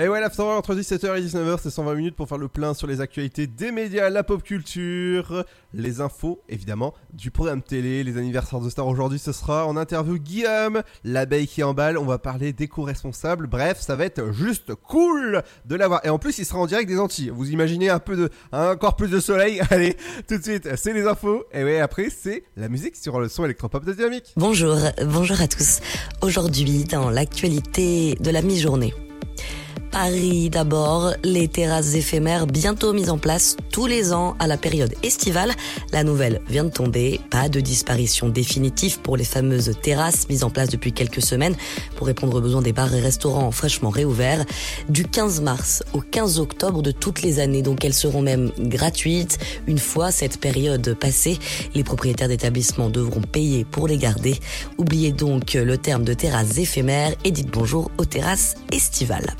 Et ouais, l'Afterwork entre 17h et 19h, c'est 120 minutes pour faire le plein sur les actualités des médias, la pop culture, les infos, évidemment, du programme télé, les anniversaires de stars. Aujourd'hui, ce sera en interview Guillaume, l'abeille qui emballe. On va parler d'éco-responsable. Bref, ça va être juste cool de l'avoir. Et en plus, il sera en direct des Antilles. Vous imaginez un peu de, encore plus de soleil. Allez, tout de suite, c'est les infos. Et ouais, après, c'est la musique sur le son électropop de Dynamique. Bonjour, bonjour à tous. Aujourd'hui, dans l'actualité de la mi-journée. Paris d'abord, les terrasses éphémères bientôt mises en place tous les ans à la période estivale. La nouvelle vient de tomber, pas de disparition définitive pour les fameuses terrasses mises en place depuis quelques semaines pour répondre aux besoins des bars et restaurants fraîchement réouverts. Du 15 mars au 15 octobre de toutes les années, donc elles seront même gratuites. Une fois cette période passée, les propriétaires d'établissements devront payer pour les garder. Oubliez donc le terme de terrasses éphémères et dites bonjour aux terrasses estivales.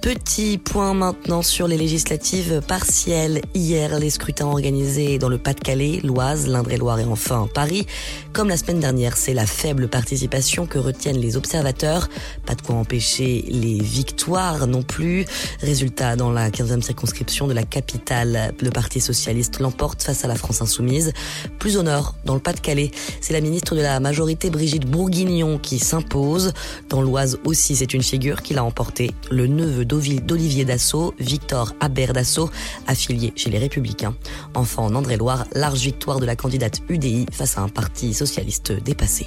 Petit point maintenant sur les législatives partielles. Hier, les scrutins organisés dans le Pas-de-Calais, l'Oise, l'Indre-et-Loire et enfin Paris. Comme la semaine dernière, c'est la faible participation que retiennent les observateurs. Pas de quoi empêcher les victoires non plus. Résultat, dans la 15e circonscription de la capitale, le Parti socialiste l'emporte face à la France insoumise. Plus au nord, dans le Pas-de-Calais, c'est la ministre de la majorité Brigitte Bourguignon qui s'impose. Dans l'Oise aussi, c'est une figure qui l'a emporté. Le neveu d'Olivier Dassault, Victor Aber Dassault, affilié chez les Républicains. Enfin, en André-Loire, large victoire de la candidate UDI face à un parti socialiste dépassé.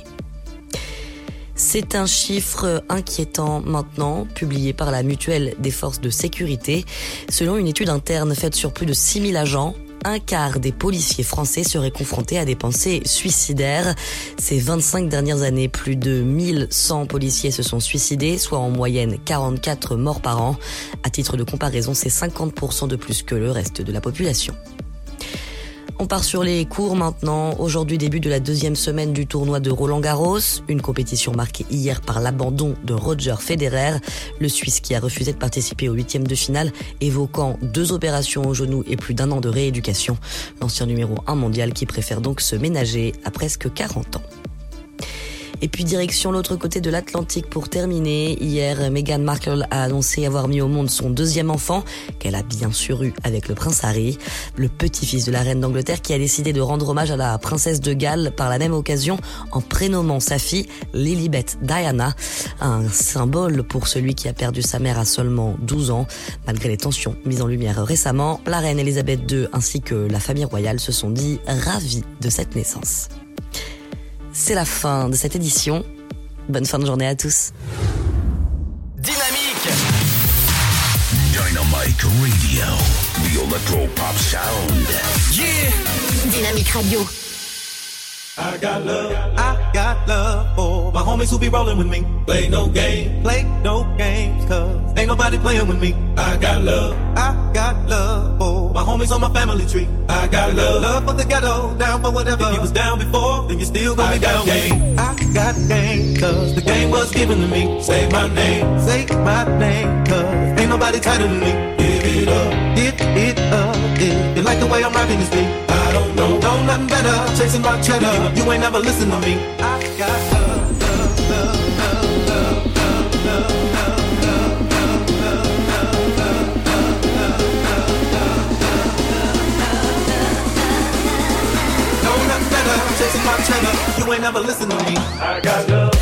C'est un chiffre inquiétant maintenant, publié par la mutuelle des forces de sécurité. Selon une étude interne faite sur plus de 6000 agents, un quart des policiers français seraient confrontés à des pensées suicidaires. Ces 25 dernières années, plus de 1100 policiers se sont suicidés, soit en moyenne 44 morts par an. À titre de comparaison, c'est 50% de plus que le reste de la population. On part sur les cours maintenant. Aujourd'hui, début de la deuxième semaine du tournoi de Roland Garros. Une compétition marquée hier par l'abandon de Roger Federer, le Suisse qui a refusé de participer au huitième de finale, évoquant deux opérations au genou et plus d'un an de rééducation. L'ancien numéro 1 mondial qui préfère donc se ménager à presque 40 ans. Et puis direction l'autre côté de l'Atlantique pour terminer. Hier, Meghan Markle a annoncé avoir mis au monde son deuxième enfant, qu'elle a bien sûr eu avec le prince Harry, le petit-fils de la reine d'Angleterre qui a décidé de rendre hommage à la princesse de Galles par la même occasion en prénommant sa fille Lilibet Diana, un symbole pour celui qui a perdu sa mère à seulement 12 ans. Malgré les tensions mises en lumière récemment, la reine Elisabeth II ainsi que la famille royale se sont dit ravis de cette naissance. C'est la fin de cette édition. Bonne fin de journée à tous. Dynamique Dynamic Radio, the electro pop sound. Yeah Dynamique Radio. I got love, I got love for my homies who be rolling with me. Play no game, play no games, cause ain't nobody playing with me. I got love, I got love for my homies on my family tree. I got love, love for the ghetto, down for whatever. If you was down before, then you still gonna be down. Game. I got game, cause the game was given to me. Say my name, say my name, cause ain't nobody tighter than me. Give it up, give it up, if you like the way I'm rocking this beat. I don't know, know nothing better. Chasing my cheddar. You ain't never listen to me. I got love, love, love, love, love, love, love. love. Chasing my cheddar, you ain't never listen to me. I got love.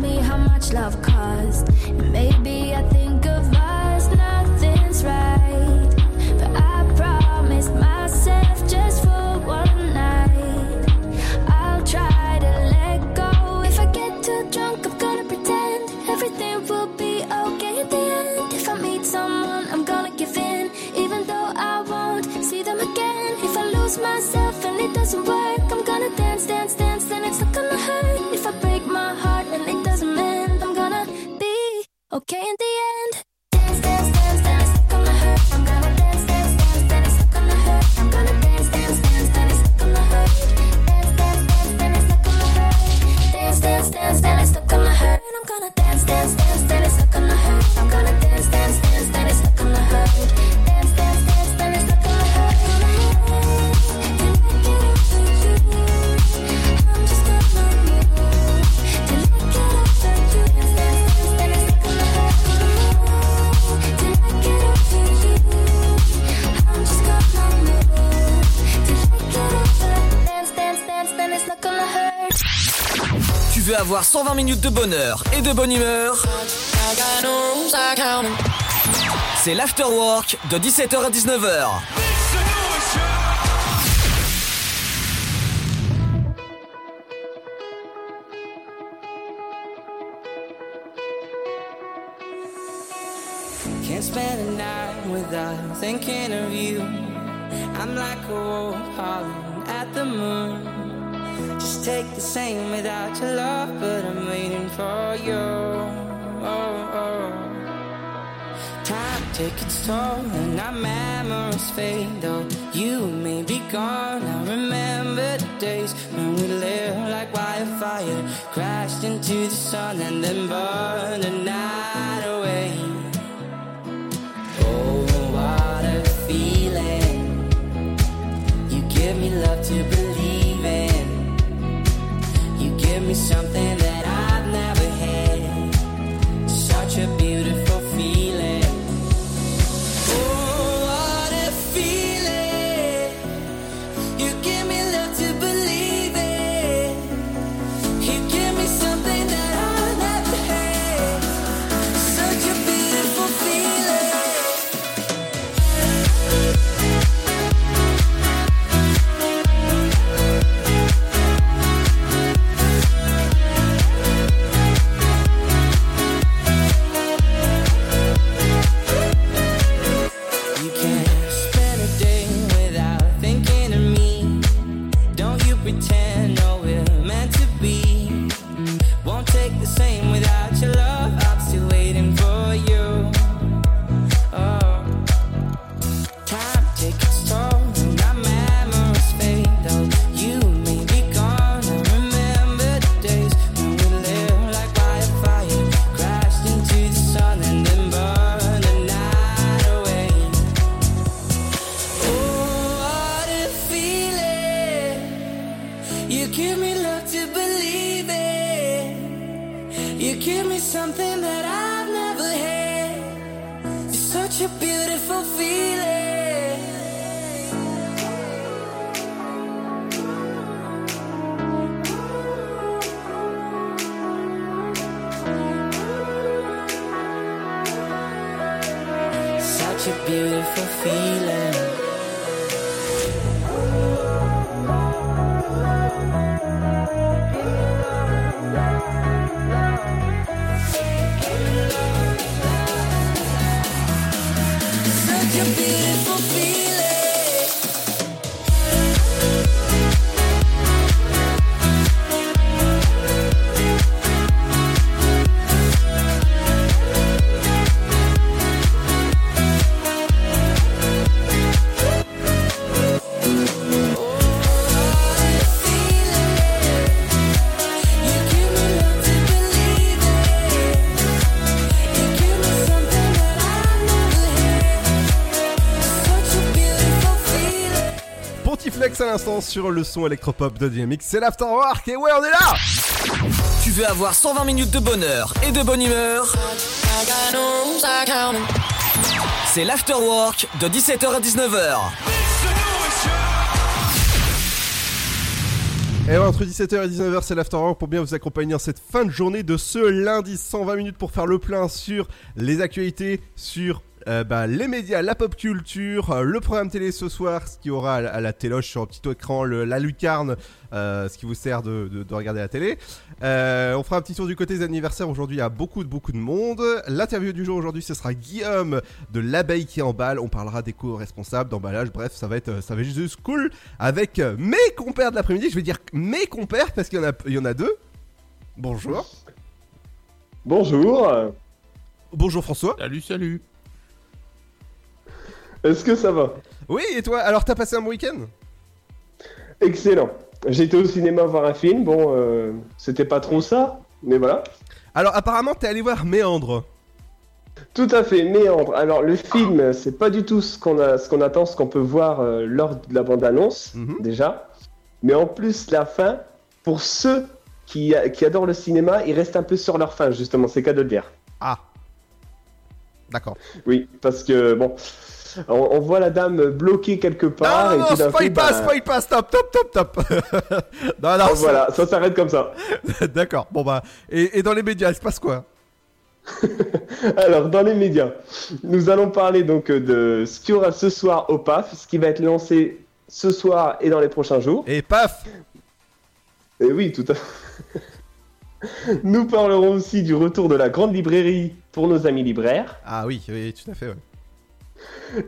me how much love cost. minutes de bonheur et de bonne humeur. C'est l'afterwork de 17h à 19h. You give me something that I've never had. It's such a beautiful feeling. Such a beautiful feeling. Pontiflex à l'instant sur le son électropop de Dynamics. C'est l'Afterwork et ouais, on est là Tu veux avoir 120 minutes de bonheur et de bonne humeur C'est l'Afterwork de 17h à 19h. Et ouais, entre 17h et 19h, c'est l'Afterwork pour bien vous accompagner en cette fin de journée de ce lundi. 120 minutes pour faire le plein sur les actualités, sur euh, bah, les médias, la pop culture, euh, le programme télé ce soir, ce qui aura à la, à la téloche sur un petit écran, le- la lucarne, euh, ce qui vous sert de, de- de regarder la télé. Euh, on fera un petit tour du côté des anniversaires. Aujourd'hui, il y a beaucoup de beaucoup de monde. L'interview du jour aujourd'hui, ce sera Guillaume de l'abeille qui emballe. On parlera d'éco-responsable, d'emballage. Bref, ça va être, ça va être juste cool avec mes compères de l'après-midi. Je vais dire mes compères parce qu'il y en a, il y en a deux. Bonjour. Bonjour, Bonjour François. Salut, salut. Est-ce que ça va Oui, et toi Alors, t'as passé un bon week-end? Excellent. J'étais au cinéma voir un film, bon, euh, c'était pas trop ça, mais voilà. Alors, apparemment, t'es allé voir Méandre. Tout à fait, Méandre. Alors le film, c'est pas du tout ce qu'on a, ce qu'on attend, ce qu'on peut voir euh, lors de la bande-annonce, Mhm. déjà. Mais en plus, la fin, pour ceux qui, qui adorent le cinéma, ils restent un peu sur leur fin, justement, c'est cas de le dire. Ah. D'accord. Oui, parce que, bon, on, on voit la dame bloquée quelque part, non, non, spoil coup, pas, bah, spoil pas, stop, top, top, top. non, non, oh, voilà, ça s'arrête comme ça. D'accord. Bon, bah. Et, et dans les médias, il se passe quoi? Alors, dans les médias, nous allons parler donc euh, de ce qu'il y aura ce soir au PAF, ce qui va être lancé ce soir et dans les prochains jours. Et paf Et oui, tout à fait. Nous parlerons aussi du retour de la grande librairie pour nos amis libraires. Ah oui, oui, tout à fait, ouais.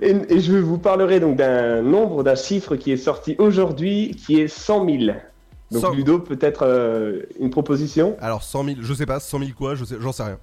Et, et je vous parlerai donc d'un nombre, d'un chiffre qui est sorti aujourd'hui, qui est 100 000. Donc 100 Ludo, peut-être euh, une proposition? Alors, 100 000, je sais pas, 100 000 quoi, je sais, j'en sais rien.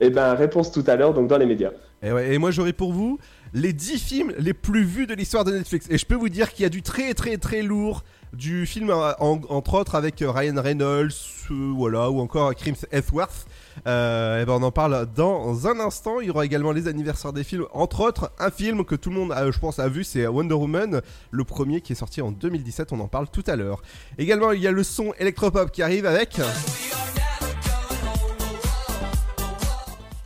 Eh ben, réponse tout à l'heure, donc dans les médias. Et, ouais, et moi, j'aurai pour vous les 10 films les plus vus de l'histoire de Netflix. Et je peux vous dire qu'il y a du très, très, très lourd. Du film, en- entre autres, avec euh, Ryan Reynolds, euh, voilà, ou encore Chris Hemsworth. Euh, et ben on en parle dans un instant. Il y aura également les anniversaires des films, entre autres un film que tout le monde, euh, je pense, a vu, c'est Wonder Woman, le premier qui est sorti en 2017. On en parle tout à l'heure. Également, il y a le son électropop qui arrive avec.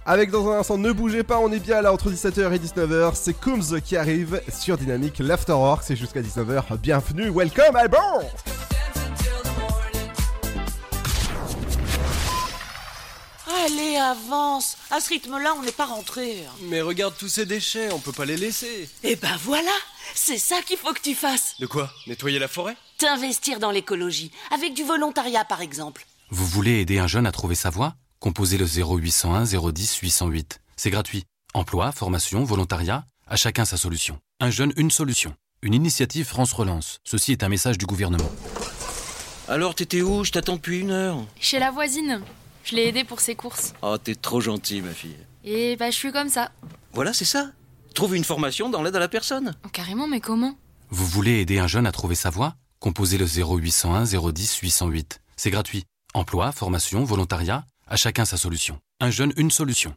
Avec dans un instant, ne bougez pas, on est bien là entre 17h et 19h. C'est Coombs qui arrive sur Dynamique. L'Afterwork, c'est jusqu'à 19h. Bienvenue, welcome à avance À ce rythme-là, on n'est pas rentré. Mais regarde tous ces déchets, on peut pas les laisser. Eh ben voilà C'est ça qu'il faut que tu fasses De quoi? Nettoyer la forêt? T'investir dans l'écologie, avec du volontariat par exemple. Vous voulez aider un jeune à trouver sa voie? Composez le 0801 010 808. C'est gratuit. Emploi, formation, volontariat, à chacun sa solution. Un jeune, une solution. Une initiative France Relance. Ceci est un message du gouvernement. Alors t'étais où? Je t'attends depuis une heure. Chez la voisine. Je l'ai aidée pour ses courses. Oh, t'es trop gentil, ma fille. Et bah, je suis comme ça. Voilà, c'est ça. Trouve une formation dans l'aide à la personne. Oh, carrément, mais comment? Vous voulez aider un jeune à trouver sa voie? Composez le 0801 010 808. C'est gratuit. Emploi, formation, volontariat, à chacun sa solution. Un jeune, une solution.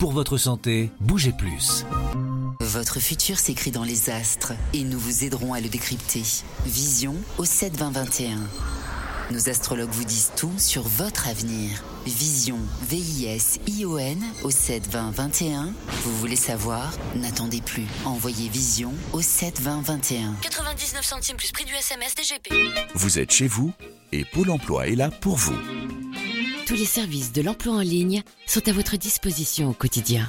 Pour votre santé, bougez plus. Votre futur s'écrit dans les astres et nous vous aiderons à le décrypter. Vision au 72021. Nos astrologues vous disent tout sur votre avenir. Vision, V-I-S-I-O-N au 72021. Vous voulez savoir? N'attendez plus. Envoyez Vision au 72021. 99 centimes plus prix du SMS DGP. Vous êtes chez vous et Pôle emploi est là pour vous. Tous les services de l'emploi en ligne sont à votre disposition au quotidien.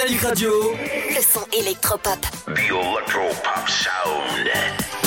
Dynamique Radio. Le son électropop. The Electro Pop Sound.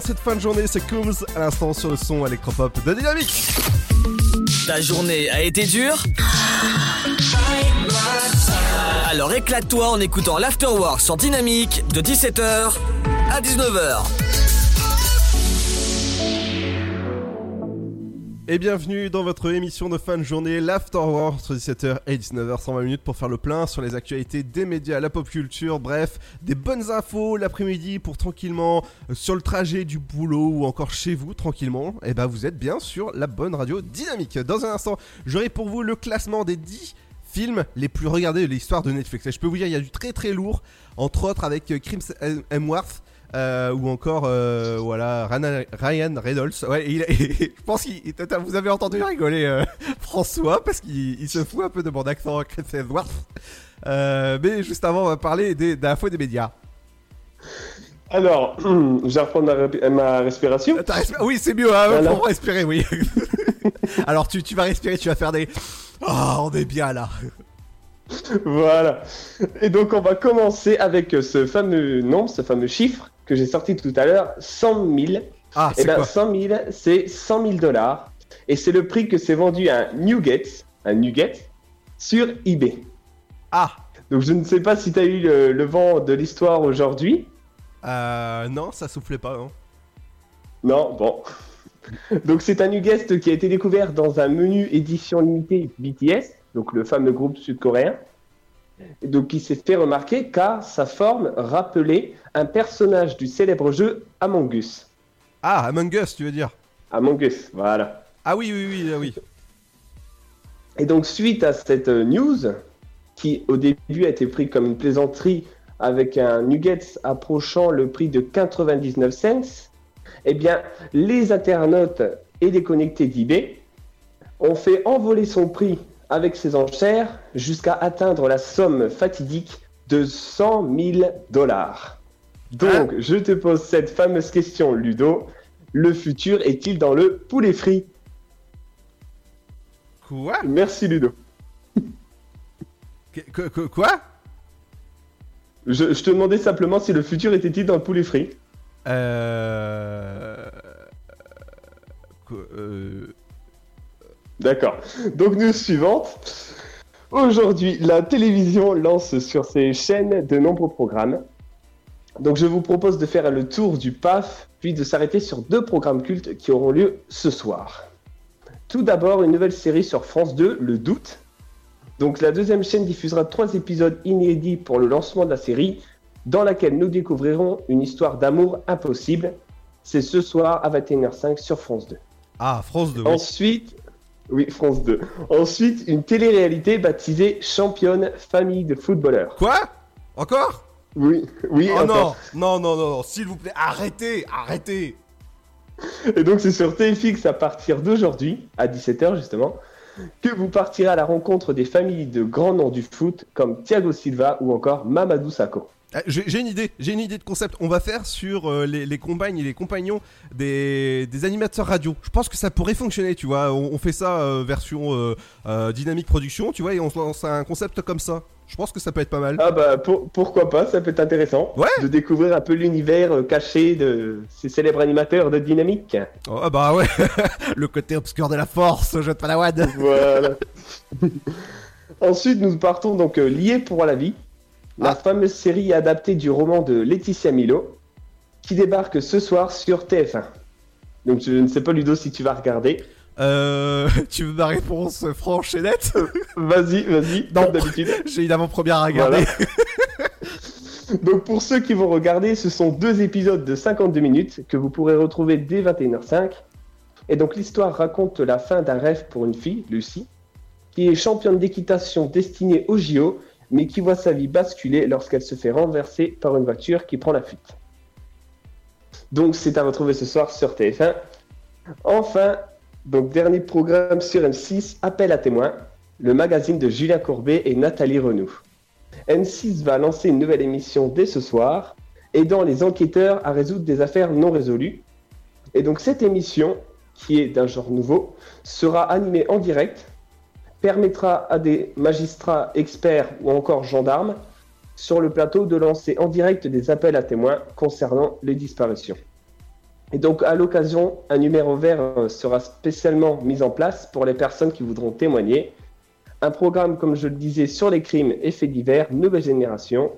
Bien cette fin de journée, c'est Coombs à l'instant sur le son électropop de Dynamique. Ta journée a été dure Alors éclate-toi en écoutant l'Afterwork sur Dynamique de 17h à 19h. Et bienvenue dans votre émission de fin de journée, l'Afterwork, entre 17h et 19h, 120 minutes pour faire le plein sur les actualités des médias, la pop culture, bref, des bonnes infos l'après-midi pour tranquillement, euh, sur le trajet du boulot ou encore chez vous, tranquillement, et ben vous êtes bien sur la bonne radio dynamique. Dans un instant, j'aurai pour vous le classement des 10 films les plus regardés de l'histoire de Netflix. Et je peux vous dire, il y a du très très lourd, entre autres avec euh, Crims Hemsworth, euh, ou encore euh, voilà Ryan Reynolds. Ouais, je pense qu'il vous avez entendu rigoler François parce qu'il il se fout un peu de mon accent Chris Hemsworth. Euh, mais juste avant, on va parler des, de la des médias. Alors, je vais reprendre ma, respiration. Respi- oui, c'est mieux hein, Voilà. pour respirer, oui. Alors tu, tu vas respirer, tu vas faire des. Oh, on est bien là. Voilà. Et donc, on va commencer avec ce fameux nombre, ce fameux chiffre que j'ai sorti tout à l'heure 100 000. Ah, Et c'est ben, quoi 100 000, c'est 100 000 dollars. Et c'est le prix que s'est vendu un Nugget, un Nugget, sur eBay. Ah Donc, je ne sais pas si tu as eu le, le vent de l'histoire aujourd'hui. Euh, non, ça soufflait pas, non. Non, bon. Donc c'est un Nugget qui a été découvert dans un menu édition limitée BTS, donc le fameux groupe sud-coréen. Et Donc qui s'est fait remarquer car sa forme rappelait un personnage du célèbre jeu Among Us. Ah, Among Us, tu veux dire? Among Us, voilà. Ah oui, oui, oui, ah oui. Et donc suite à cette news, qui au début a été pris comme une plaisanterie avec un Nugget approchant le prix de 99 cents, eh bien les internautes et les connectés d'eBay ont fait envoler son prix avec ses enchères jusqu'à atteindre la somme fatidique de 100 000 dollars. Donc, je te pose cette fameuse question, Ludo. Le futur est-il dans le poulet frit? Quoi? Merci, Ludo. Que- quoi? Je, je te demandais simplement si le futur était-il dans le poulet frit. Euh... euh, D'accord. Donc, news suivante. Aujourd'hui, la télévision lance sur ses chaînes de nombreux programmes. Donc, je vous propose de faire le tour du PAF, puis de s'arrêter sur deux programmes cultes qui auront lieu ce soir. Tout d'abord, une nouvelle série sur France 2, Le Doute. Donc, la deuxième chaîne diffusera trois épisodes inédits pour le lancement de la série, dans laquelle nous découvrirons une histoire d'amour impossible. C'est ce soir à 21h05 sur France 2. Ah, France 2. oui. Ensuite, oui, France 2. Ensuite, une télé-réalité baptisée Championne Famille de footballeurs. Quoi? Encore? Oui, oui. Oh non, encore. non, non, non, non, s'il vous plaît, arrêtez, arrêtez. Et donc, c'est sur TFX à partir d'aujourd'hui, à 17h justement, que vous partirez à la rencontre des familles de grands noms du foot comme Thiago Silva ou encore Mamadou Sakho. Ah, J'ai une idée, j'ai une idée de concept. On va faire sur euh, les, les compagnes et les compagnons des, des animateurs radio. Je pense que ça pourrait fonctionner, tu vois. On, on fait ça euh, version euh, euh, dynamique production, tu vois, et on se lance un concept comme ça. Je pense que ça peut être pas mal. Ah bah pour- pourquoi pas, ça peut être intéressant de découvrir un peu l'univers caché de ces célèbres animateurs de Dynamique. Oh, ah bah ouais, le côté obscur de la force, je pas la wad. Voilà. Ensuite, nous partons donc liés pour la vie, la fameuse série adaptée du roman de Laetitia Milo, qui débarque ce soir sur TF1. Donc je ne sais pas Ludo si tu vas regarder. Euh, tu veux ma réponse franche et nette Vas-y, vas-y, Non, comme d'habitude. j'ai une avant-première à regarder. Donc pour ceux qui vont regarder, ce sont deux épisodes de 52 minutes que vous pourrez retrouver dès 21h05. Et donc l'histoire raconte la fin d'un rêve pour une fille, Lucie, qui est championne d'équitation destinée au JO, mais qui voit sa vie basculer lorsqu'elle se fait renverser par une voiture qui prend la fuite. Donc c'est à retrouver ce soir sur TF1. Enfin, donc dernier programme sur M6, Appel à témoins, le magazine de Julien Courbet et Nathalie Renou. M6 va lancer une nouvelle émission dès ce soir, aidant les enquêteurs à résoudre des affaires non résolues. Et donc cette émission, qui est d'un genre nouveau, sera animée en direct, permettra à des magistrats, experts ou encore gendarmes sur le plateau de lancer en direct des appels à témoins concernant les disparitions. Et donc, à l'occasion, un numéro vert euh, sera spécialement mis en place pour les personnes qui voudront témoigner. Un programme, comme je le disais, sur les crimes et faits divers, nouvelle génération,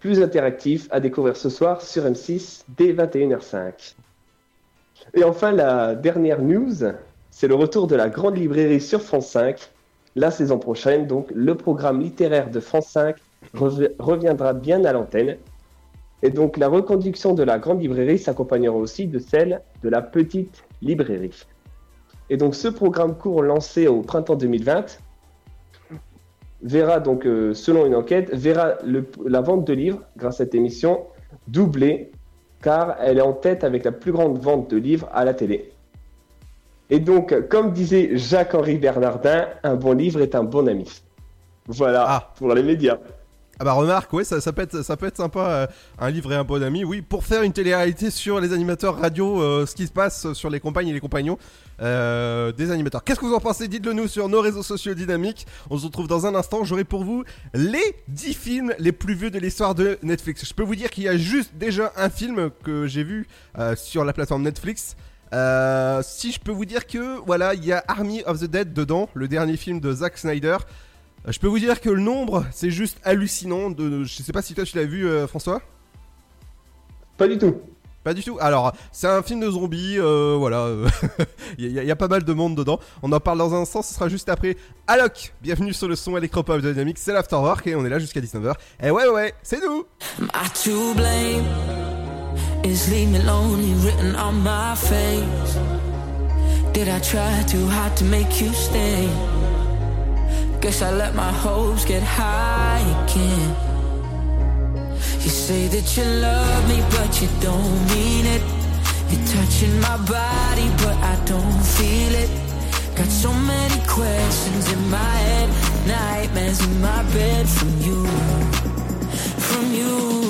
plus interactif, à découvrir ce soir sur M6 dès 21h05. Et enfin, la dernière news, c'est le retour de la grande librairie sur France 5. La saison prochaine, donc, le programme littéraire de France 5 rev- reviendra bien à l'antenne. Et donc, la reconduction de la grande librairie s'accompagnera aussi de celle de la petite librairie. Et donc, ce programme court lancé au printemps 2020 verra donc, euh, selon une enquête, verra la vente de livres, grâce à cette émission, doubler, car elle est en tête avec la plus grande vente de livres à la télé. Et donc, comme disait Jacques-Henri Bernardin, un bon livre est un bon ami. Voilà, pour les médias. Ah bah remarque, ouais, ça, ça, peut être, ça peut être sympa, euh, un livre et un bon ami, oui, pour faire une télé-réalité sur les animateurs radio, euh, ce qui se passe sur les compagnes et les compagnons euh, des animateurs. Qu'est-ce que vous en pensez? Dites-le nous sur nos réseaux sociaux dynamiques. On se retrouve dans un instant, j'aurai pour vous les 10 films les plus vus de l'histoire de Netflix. Je peux vous dire qu'il y a juste déjà un film que j'ai vu sur la plateforme Netflix. Euh, si je peux vous dire que voilà, il y a Army of the Dead dedans, le dernier film de Zack Snyder. Euh, Je peux vous dire que le nombre, c'est juste hallucinant. De, je sais pas si toi tu l'as vu, euh, François. Pas du tout. Pas du tout. Alors, c'est un film de zombies, euh, voilà. Il y, a- il y a pas mal de monde dedans. On en parle dans un instant, ce sera juste après. Alok, bienvenue sur le son électropop de Dynamics, c'est l'Afterwork et on est là jusqu'à 19h. Et ouais, ouais, c'est nous blame? Is leave me lonely written on my face? Did I try too hard to make you stay? Guess I let my hopes get high again. You say that you love me, but you don't mean it. You're touching my body, but I don't feel it. Got so many questions in my head, nightmares in my bed from you, from you.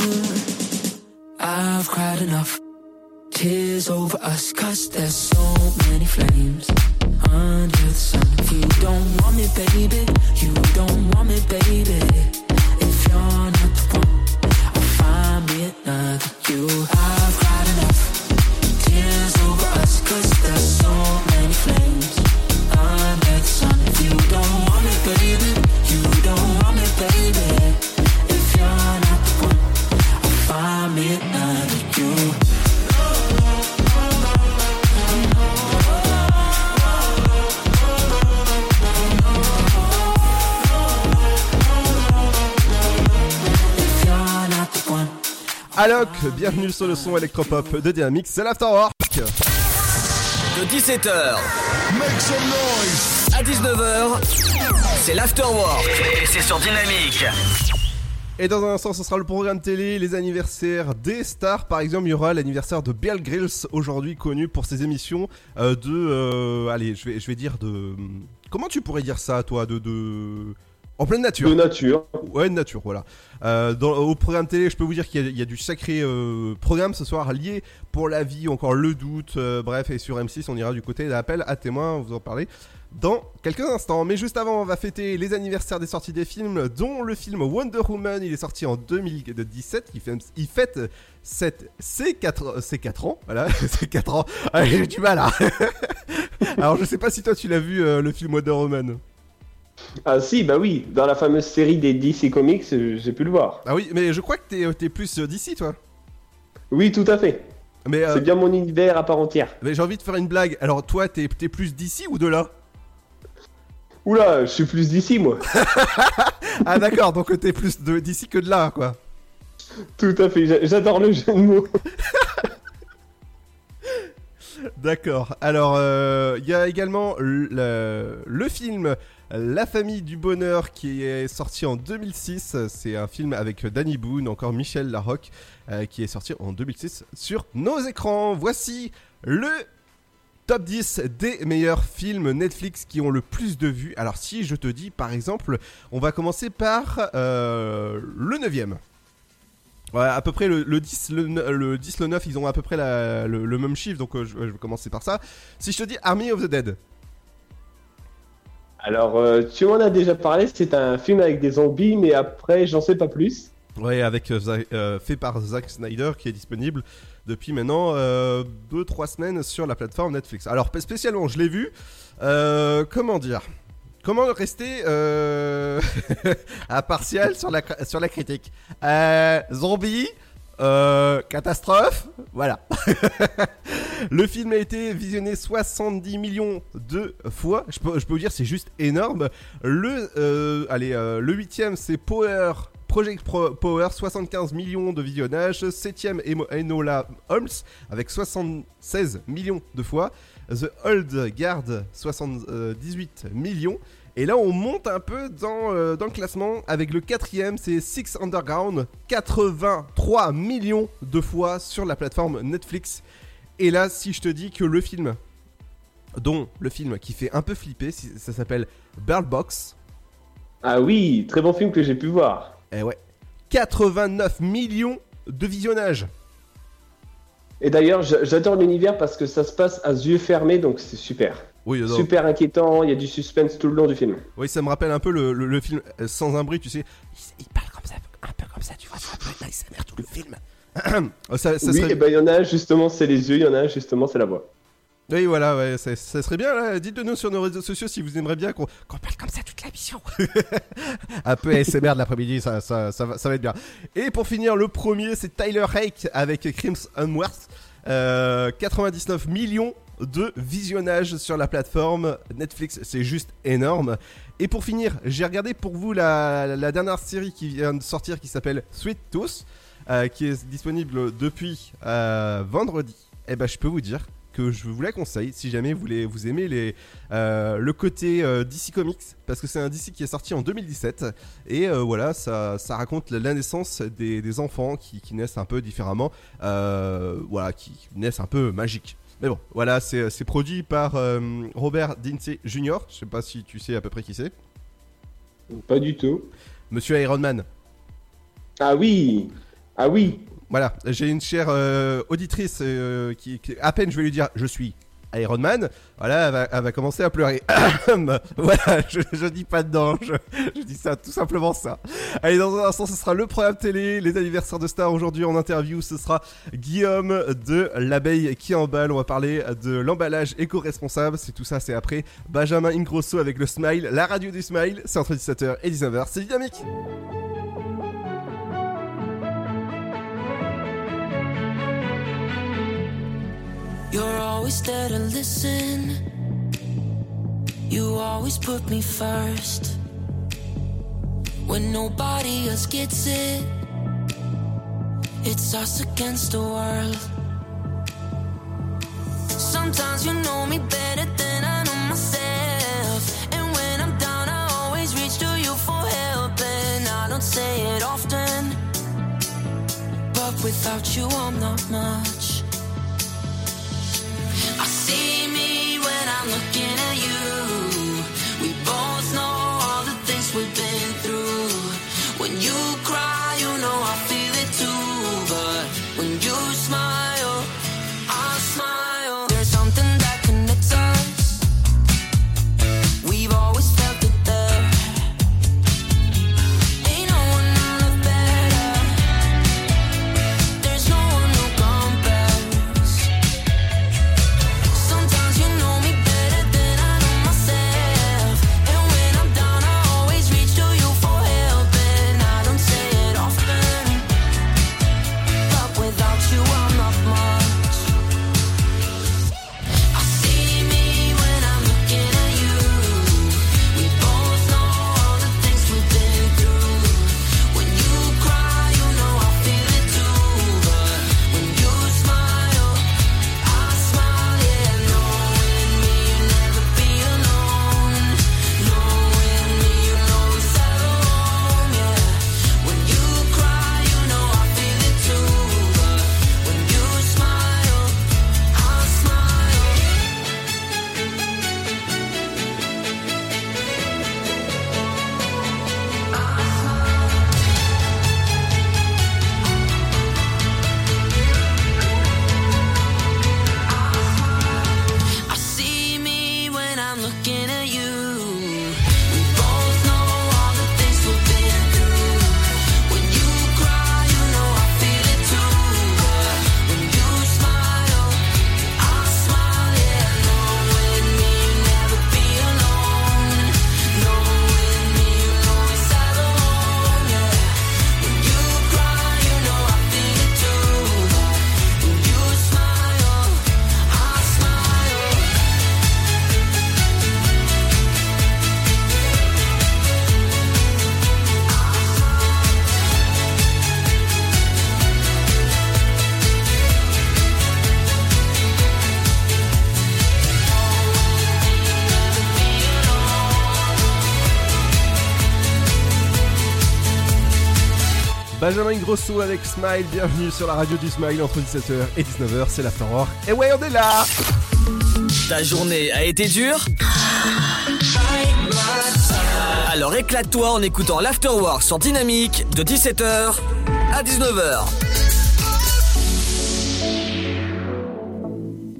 I've cried enough tears over us, cause there's so many flames under the sun. If you don't want me, baby, you don't want me, baby. If you're Alok, bienvenue sur le son électropop de Dynamics, c'est l'Afterwork De 17h Make some noise à 19h, c'est l'afterwork et c'est sur Dynamique. Et dans un instant, ce sera le programme télé, les anniversaires des stars. Par exemple, il y aura l'anniversaire de Bear Grylls, aujourd'hui connu pour ses émissions euh, de. euh, allez, je vais, je vais dire de. Comment tu pourrais dire ça, toi De. de En pleine nature. De nature. Ouais, de nature, voilà. Euh, dans, au programme télé, je peux vous dire qu'il y, a- il y a du sacré euh, programme ce soir lié pour la vie, encore le doute, euh, bref, et sur M6, on ira du côté d'appel à témoins, vous en parlez dans quelques instants. Mais juste avant, on va fêter les anniversaires des sorties des films, dont le film Wonder Woman, il est sorti en 2017, il, fait, il fête ses 4, ses 4 ans, voilà, ses 4 ans, j'ai du mal là Alors je sais pas si toi tu l'as vu, le film Wonder Woman Ah si, bah oui, dans la fameuse série des DC Comics, euh, j'ai pu le voir. Ah oui, mais je crois que t'es, plus euh, d'ici toi Oui, tout à fait. Mais, euh, C'est bien mon univers à part entière. Mais j'ai envie de faire une blague. Alors toi, t'es, plus d'ici ou de là Oula, je suis plus d'ici, moi. Ah d'accord, donc t'es plus de, d'ici que de là, quoi. Tout à fait, j'a- j'adore le jeu de mots. D'accord. Alors, euh, il y a également le, le film La famille du bonheur qui est sorti en 2006. C'est un film avec Danny Boone, encore Michel Larocque, euh, qui est sorti en 2006 sur nos écrans. Voici le top 10 des meilleurs films Netflix qui ont le plus de vues. Alors, si je te dis, par exemple, on va commencer par euh, le 9ème. Ouais, à peu près le, le 10, le, ne- le 10, le 9, ils ont à peu près le, même chiffre, donc euh, je vais commencer par ça. Si je te dis Army of the Dead, Alors, euh, tu m'en as déjà parlé, c'est un film avec des zombies, mais après, j'en sais pas plus. ouais, avec euh, euh, fait par Zack Snyder, qui est disponible depuis maintenant 2-3 semaines sur la plateforme Netflix. Alors spécialement, je l'ai vu. comment dire? Comment rester impartial sur la, sur la critique? Zombie euh, catastrophe, voilà. le film a été visionné 70 millions de fois. Je peux, je peux vous dire, c'est juste énorme. Le, euh, allez, euh, huitième, c'est Power. Project Pro- Power, 75 millions de visionnages. Septième, Enola Holmes, avec 76 millions de fois. The Old Guard, 78 millions. Et là, on monte un peu dans, euh, dans le classement avec le quatrième, c'est Six Underground, 83 millions de fois sur la plateforme Netflix. Et là, si je te dis que le film, dont le film qui fait un peu flipper, ça s'appelle Bird Box. Ah oui, très bon film que j'ai pu voir. Eh ouais, 89 millions de visionnages. Et d'ailleurs, j'a- j'adore l'univers parce que ça se passe à yeux fermés, donc c'est super. Oui, non. Super inquiétant, il y a du suspense tout le long du film. Oui, ça me rappelle un peu le, le- le film euh, Sans un bruit, tu sais. Il, il parle comme ça, un peu comme ça, tu vois, ça peut être tout le film. Euh, ça, ça oui, serait- et ben il y en a justement, c'est les yeux, il y en a justement, c'est la voix. Oui, voilà, ouais, ça, ça serait bien, là. Dites-le nous sur nos réseaux sociaux si vous aimeriez bien qu'on qu'on parle comme ça toute l'émission. Un peu ASMR de l'après-midi, ça, ça, ça, va, ça va être bien. Et pour finir, le premier, c'est Tyler Hake avec Crimson Unworth. Euh, 99 millions de visionnages sur la plateforme Netflix, c'est juste énorme. Et pour finir, j'ai regardé pour vous la, dernière série qui vient de sortir qui s'appelle Sweet Tooth, euh, qui est disponible depuis euh, vendredi. Et ben, je peux vous dire que je vous la conseille si jamais vous, voulez, vous aimez les, euh, le côté DC Comics parce que c'est un DC qui est sorti en 2017 et voilà ça, ça raconte la naissance des, enfants qui, qui naissent un peu différemment voilà qui naissent un peu magiques mais bon voilà c'est produit par euh, Robert Dinsey Jr je sais pas si tu sais à peu près qui c'est. Pas du tout. Monsieur Iron Man. Ah oui. Ah oui. Voilà, j'ai une chère euh, auditrice euh, qui, qui- à peine je vais lui dire je suis Iron Man, voilà, elle va, commencer à pleurer. voilà, je, je dis pas dedans, je, je dis ça, tout simplement ça. Allez, dans un instant, ce sera le programme télé, les anniversaires de stars. Aujourd'hui, en interview, ce sera Guillaume de l'abeille qui emballe. On va parler de l'emballage éco-responsable. C'est tout ça, c'est après. Benjamin Ingrosso avec le Smile, la radio du Smile. C'est entre 17h et 19h. C'est dynamique. You're always there to listen. You always put me first. When nobody else gets it, it's us against the world. Sometimes you know me better than I know myself. And when I'm down, I always reach to you for help. And I don't say it often, but without you, I'm not much when you cry, you know I Benjamin Grosso avec Smile, bienvenue sur la radio du Smile entre 17h et 19h, c'est l'Afterwork. Et ouais, on est là Ta journée a été dure Alors éclate-toi en écoutant l'Afterwork sur Dynamique de 17h à 19h.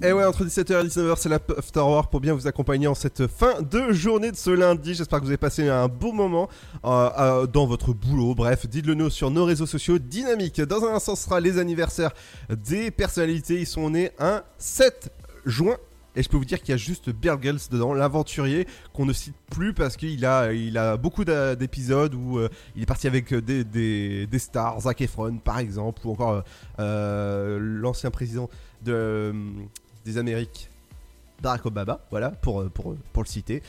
Et ouais, entre 17h et 19h, c'est l'Afterwork pour bien vous accompagner en cette fin de journée de ce lundi. J'espère que vous avez passé un beau moment euh, euh, dans votre boulot. Bref, dites-le nous sur nos réseaux sociaux dynamiques. Dans un instant, ce sera les anniversaires des personnalités. Ils sont nés un 7 juin. Et je peux vous dire qu'il y a juste Bear Grylls dedans, l'aventurier, qu'on ne cite plus parce qu'il a, il a beaucoup d'épisodes où euh, il est parti avec des, des- des stars, Zac Efron par exemple, ou encore l'ancien président de, des Amériques, Barack Obama, voilà, pour, euh, pour, pour le citer.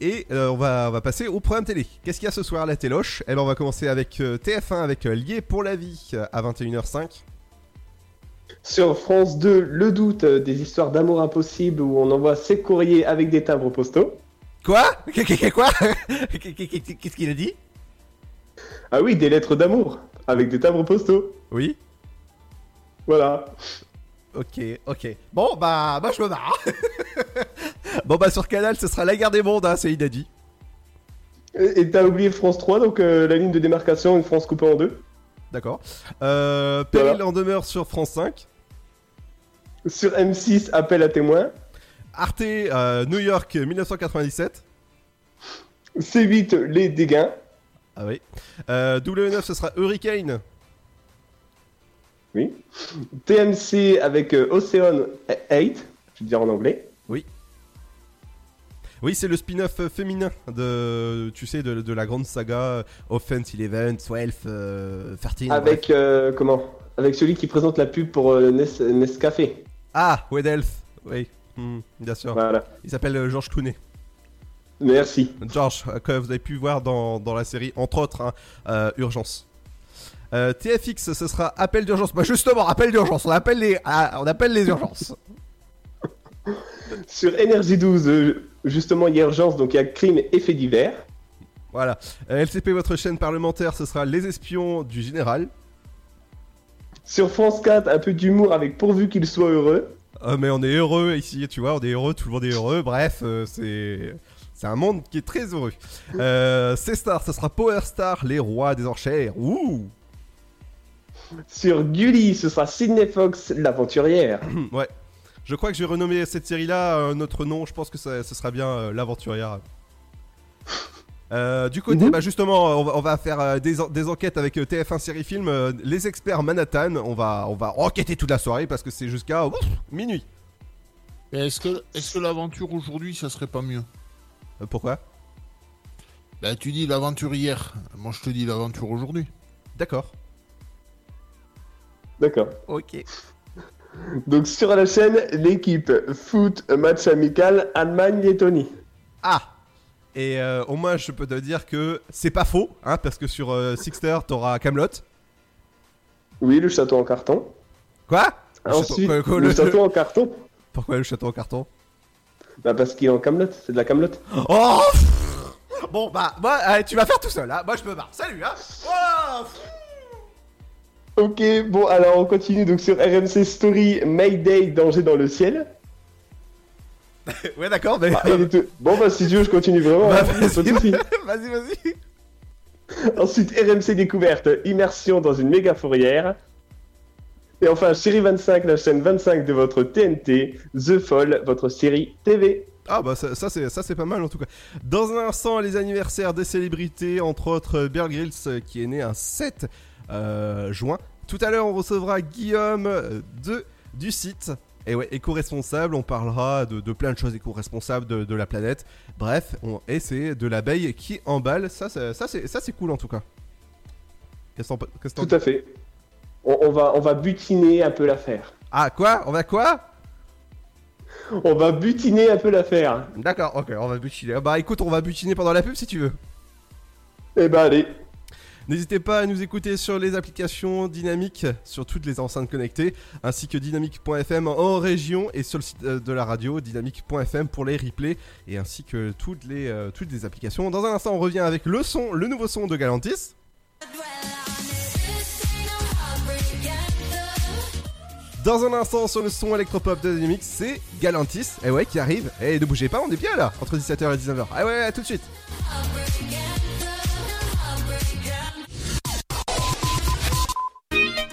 Et euh, on, va, on va passer au programme télé. Qu'est-ce qu'il y a ce soir à la téloche? Eh ben on va commencer avec euh, TF1 avec euh, Lié pour la vie euh, à 21h05. Sur France 2, le doute euh, des histoires d'amour impossible où on envoie ses courriers avec des timbres postaux. Quoi? Quoi? Qu'est-ce qu'il a dit? Ah oui, des lettres d'amour avec des timbres postaux. Oui. Voilà. Ok, ok. Bon, bah, je me barre. bon, bah, sur Canal, ce sera la guerre des mondes, hein, c'est inédit. Et et t'as oublié France 3, donc euh, la ligne de démarcation, une France coupée en deux. D'accord. Euh, Péril en demeure sur France 5. Sur M6, appel à témoins. Arte, euh, New York 1997. C8, les dégâts. Ah oui. Euh, W9, ce sera Hurricane. Oui. TMC avec euh, Ocean 8, je vais dire en anglais. Oui. Oui, c'est le spin-off euh, féminin de, tu sais, de, de la grande saga euh, Offense Eleven, 12, euh, 13. Avec, euh, comment? Avec celui qui présente la pub pour Nes- Nescafé. Ah, Wedelf. Oui, Hmm, bien sûr. Voilà. Il s'appelle euh, George Clooney. Merci. George, euh, que vous avez pu voir dans, dans la série, entre autres, hein, Urgence. Euh, TFX, ce sera appel d'urgence. Bah justement, appel d'urgence. On appelle les, ah, on appelle les urgences. Sur Énergie 12, euh, justement, il y a urgence, donc il y a crime et fait divers. Voilà. Euh, LCP, votre chaîne parlementaire, ce sera les espions du général. Sur France 4, un peu d'humour avec pourvu qu'il soit heureux. Euh, mais on est heureux ici, tu vois, on est heureux, tout le monde est heureux. Bref, c'est c'est un monde qui est très heureux. Euh, C-Star, ce sera Power Star, les rois des enchères. Ouh Sur Gulli, ce sera Sydney Fox, l'aventurière. Ouais. Je crois que je vais renommer cette série-là euh, notre nom. Je pense que ça- ce sera bien euh, l'aventurière. Euh, du côté, bah justement, on va, on va faire euh, des, en- des enquêtes avec euh, TF1 Série Film, euh, les experts Manhattan. On va, on va enquêter toute la soirée parce que c'est jusqu'à minuit. Est-ce que, est-ce que l'aventure aujourd'hui, ça serait pas mieux? Euh, pourquoi? Bah, tu dis l'aventure hier. Moi, je te dis l'aventure aujourd'hui. D'accord. D'accord. Ok. Donc sur la chaîne, l'équipe foot match amical Allemagne-Lettonie. Ah Et euh, au moins, je peux te dire que c'est pas faux, hein, parce que sur euh, Sixter, t'auras Camelot. Oui, le château en carton. Quoi? Le château- Ensuite, quoi- quoi, le, le- château en carton. Pourquoi le château en carton? Bah parce qu'il est en Camelot, c'est de la Camelot. Oh Bon, bah, moi, allez, tu vas faire tout seul, hein. Moi, je me barre. Salut, hein. Oh Ok, bon alors on continue donc sur RMC Story Mayday danger dans le ciel. ouais, d'accord, mais. Ah, tout- Bon bah si tu veux je continue vraiment. Bah, hein, vas-y, vas-y. Ensuite RMC découverte immersion dans une méga fourrière. Et enfin série 25, la chaîne 25 de votre TNT, The Fall, votre série TV. Ah bah ça, ça, c'est pas mal en tout cas. Dans un instant les anniversaires des célébrités, entre autres Bear Grylls euh, qui est né un 7 euh, juin. Tout à l'heure on recevra Guillaume euh, de du site. Et ouais, éco-responsable, on parlera de, de plein de choses éco-responsables de, de la planète. Bref, on, et c'est de l'abeille qui emballe. Ça, ça, ça, c'est cool en tout cas. Qu'est-ce que Tout à fait. On, on va, on va butiner un peu l'affaire. Ah quoi? On va quoi? On va butiner un peu l'affaire. D'accord, ok, on va butiner. Bah écoute, on va butiner pendant la pub si tu veux. Eh bah allez. N'hésitez pas à nous écouter sur les applications Dynamique, sur toutes les enceintes connectées, ainsi que dynamique.fm en région et sur le site euh, de la radio dynamique.fm pour les replays, et ainsi que toutes les, euh, toutes les applications. Dans un instant, on revient avec le son, le nouveau son de Galantis. Dans un instant sur le son électropop de Dynamique, c'est Galantis, eh ouais, qui arrive. Et eh, ne bougez pas, on est bien là, entre 17h et 19h. Ah eh ouais, à tout de suite.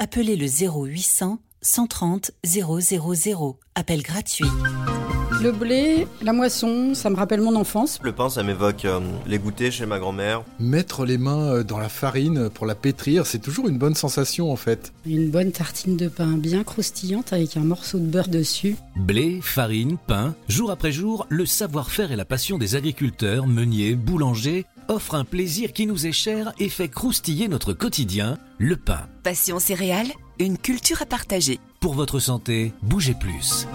appelez le 0800 130 000. Appel gratuit. Le blé, la moisson, ça me rappelle mon enfance. Le pain, ça m'évoque euh, les goûters chez ma grand-mère. Mettre les mains euh, dans la farine pour la pétrir, c'est toujours une bonne sensation en fait. Une bonne tartine de pain bien croustillante avec un morceau de beurre dessus. Blé, farine, pain, jour après jour, le savoir-faire et la passion des agriculteurs, meuniers, boulangers offrent un plaisir qui nous est cher et fait croustiller notre quotidien, le pain. Passion céréales, une culture à partager. Pour votre santé, bougez plus.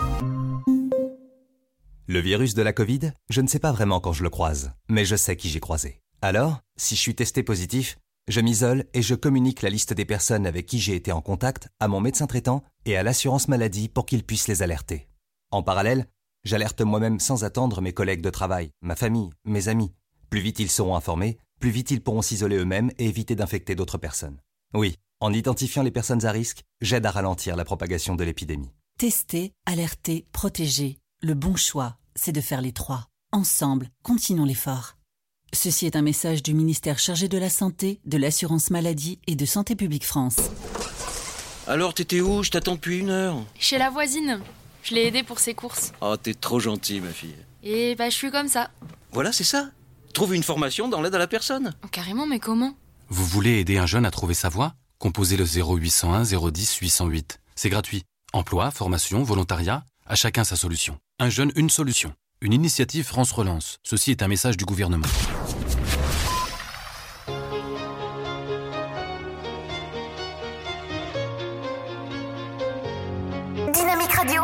Le virus de la Covid, je ne sais pas vraiment quand je le croise, mais je sais qui j'ai croisé. Alors, si je suis testé positif, je m'isole et je communique la liste des personnes avec qui j'ai été en contact à mon médecin traitant et à l'assurance maladie pour qu'ils puissent les alerter. En parallèle, j'alerte moi-même sans attendre mes collègues de travail, ma famille, mes amis. Plus vite ils seront informés, plus vite ils pourront s'isoler eux-mêmes et éviter d'infecter d'autres personnes. Oui, en identifiant les personnes à risque, j'aide à ralentir la propagation de l'épidémie. Tester, alerter, protéger. Le bon choix, c'est de faire les trois. Ensemble, continuons l'effort. Ceci est un message du ministère chargé de la Santé, de l'Assurance Maladie et de Santé Publique France. Alors, t'étais où? Je t'attends depuis une heure. Chez la voisine. Je l'ai aidée pour ses courses. Oh, t'es trop gentil, ma fille. Et bah, je suis comme ça. Voilà, c'est ça? Trouve une formation dans l'aide à la personne. Oh, carrément, mais comment? Vous voulez aider un jeune à trouver sa voie? Composez le 0801 010 808. C'est gratuit. Emploi, formation, volontariat, à chacun sa solution. Un jeune, une solution. Une initiative France Relance. Ceci est un message du gouvernement. Dynamique Radio.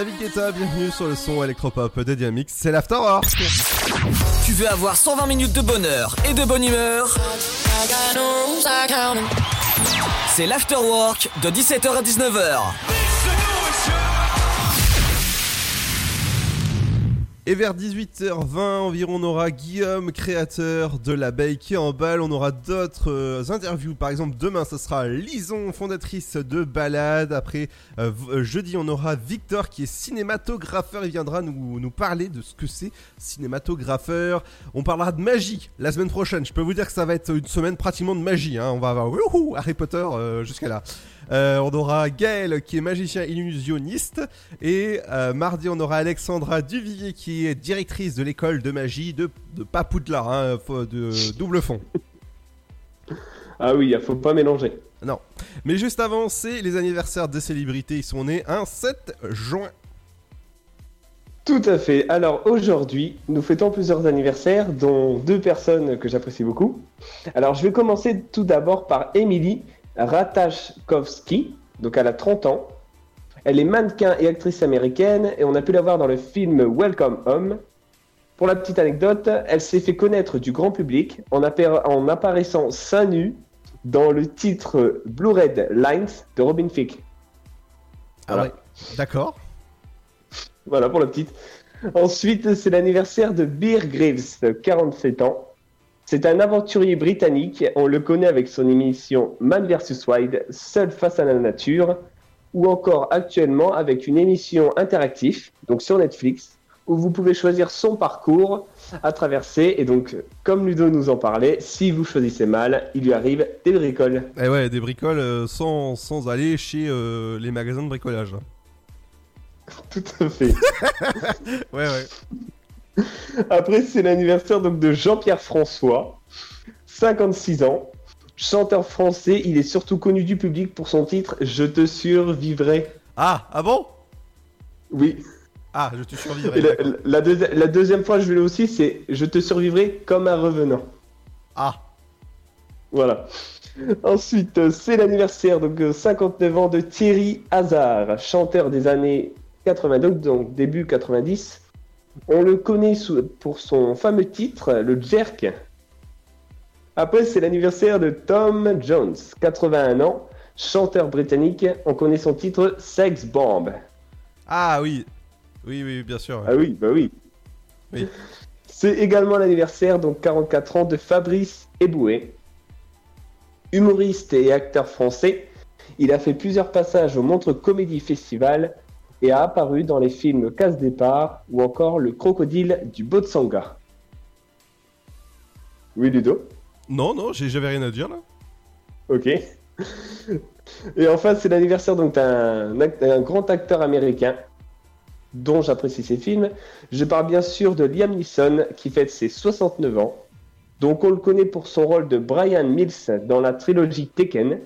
David Guetta, bienvenue sur le son électropop de Dynamix, c'est l'Afterwork. Tu veux avoir 120 minutes de bonheur et de bonne humeur? C'est l'Afterwork de 17h à 19h. Et vers 18h20 environ, on aura Guillaume, créateur de l'abeille qui emballe. On aura d'autres euh, interviews. Par exemple, demain, ce sera Lison, fondatrice de Balade. Après, euh, euh, jeudi, on aura Victor qui est cinématographeur. Il viendra nous, parler de ce que c'est cinématographeur. On parlera de magie la semaine prochaine. Je peux vous dire que ça va être une semaine pratiquement de magie. hein. On va avoir Harry Potter jusqu'à là. Euh, on aura Gaël qui est magicien illusionniste et euh, mardi on aura Alexandra Duvivier qui est directrice de l'école de magie de, de Papoudlard, hein, de double fond. Ah oui, il faut pas mélanger. Non. Mais juste avant, c'est les anniversaires des célébrités. Ils sont nés un 7 juin. Tout à fait. Alors aujourd'hui, nous fêtons plusieurs anniversaires, dont deux personnes que j'apprécie beaucoup. Alors je vais commencer tout d'abord par Emily Ratajkowski. Donc elle a 30 ans. Elle est mannequin et actrice américaine et on a pu la voir dans le film Welcome Home. Pour la petite anecdote, elle s'est fait connaître du grand public en, appara- en apparaissant seins nus dans le titre Blue Red Lines de Robin Thicke. Ah ouais. D'accord. Voilà pour la petite. Ensuite, c'est l'anniversaire de Bear Grylls, 47 ans. C'est un aventurier britannique. On le connaît avec son émission Man vs Wild, Seul face à la nature, ou encore actuellement avec une émission interactive, donc sur Netflix, où vous pouvez choisir son parcours à traverser. Et donc, comme Ludo nous en parlait, si vous choisissez mal, il lui arrive des bricoles. Et ouais, des bricoles euh, sans, sans aller chez euh, les magasins de bricolage. Tout à fait. ouais, ouais. Après, c'est l'anniversaire donc de Jean-Pierre François, 56 ans. Chanteur français, il est surtout connu du public pour son titre Je te survivrai. Ah, ah bon? Oui. Ah, je te survivrai. La, d'accord. la deuxi- la deuxième fois, je l'ai aussi, c'est Je te survivrai comme un revenant. Ah. Voilà. Ensuite, euh, c'est l'anniversaire, donc euh, 59 ans, de Thierry Hazard, chanteur des années 82, donc début 90. On le connaît sous- pour son fameux titre, le Jerk. Après, c'est l'anniversaire de Tom Jones, 81 ans, chanteur britannique. On connaît son titre Sex Bomb. Ah oui. Oui, oui, bien sûr. Ah oui, bah oui. Oui. C'est également l'anniversaire, donc 44 ans, de Fabrice Eboué. Humoriste et acteur français, il a fait plusieurs passages au Montre Comédie Festival et a apparu dans les films Casse Départ ou encore Le Crocodile du Botsanga. Oui, Ludo Non, non, j'ai- j'avais rien à dire là. Ok. Et enfin, c'est l'anniversaire donc d'un act- d'un grand acteur américain dont j'apprécie ses films. Je parle bien sûr de Liam Neeson qui fête ses 69 ans. Donc on le connaît pour son rôle de Brian Mills dans la trilogie Tekken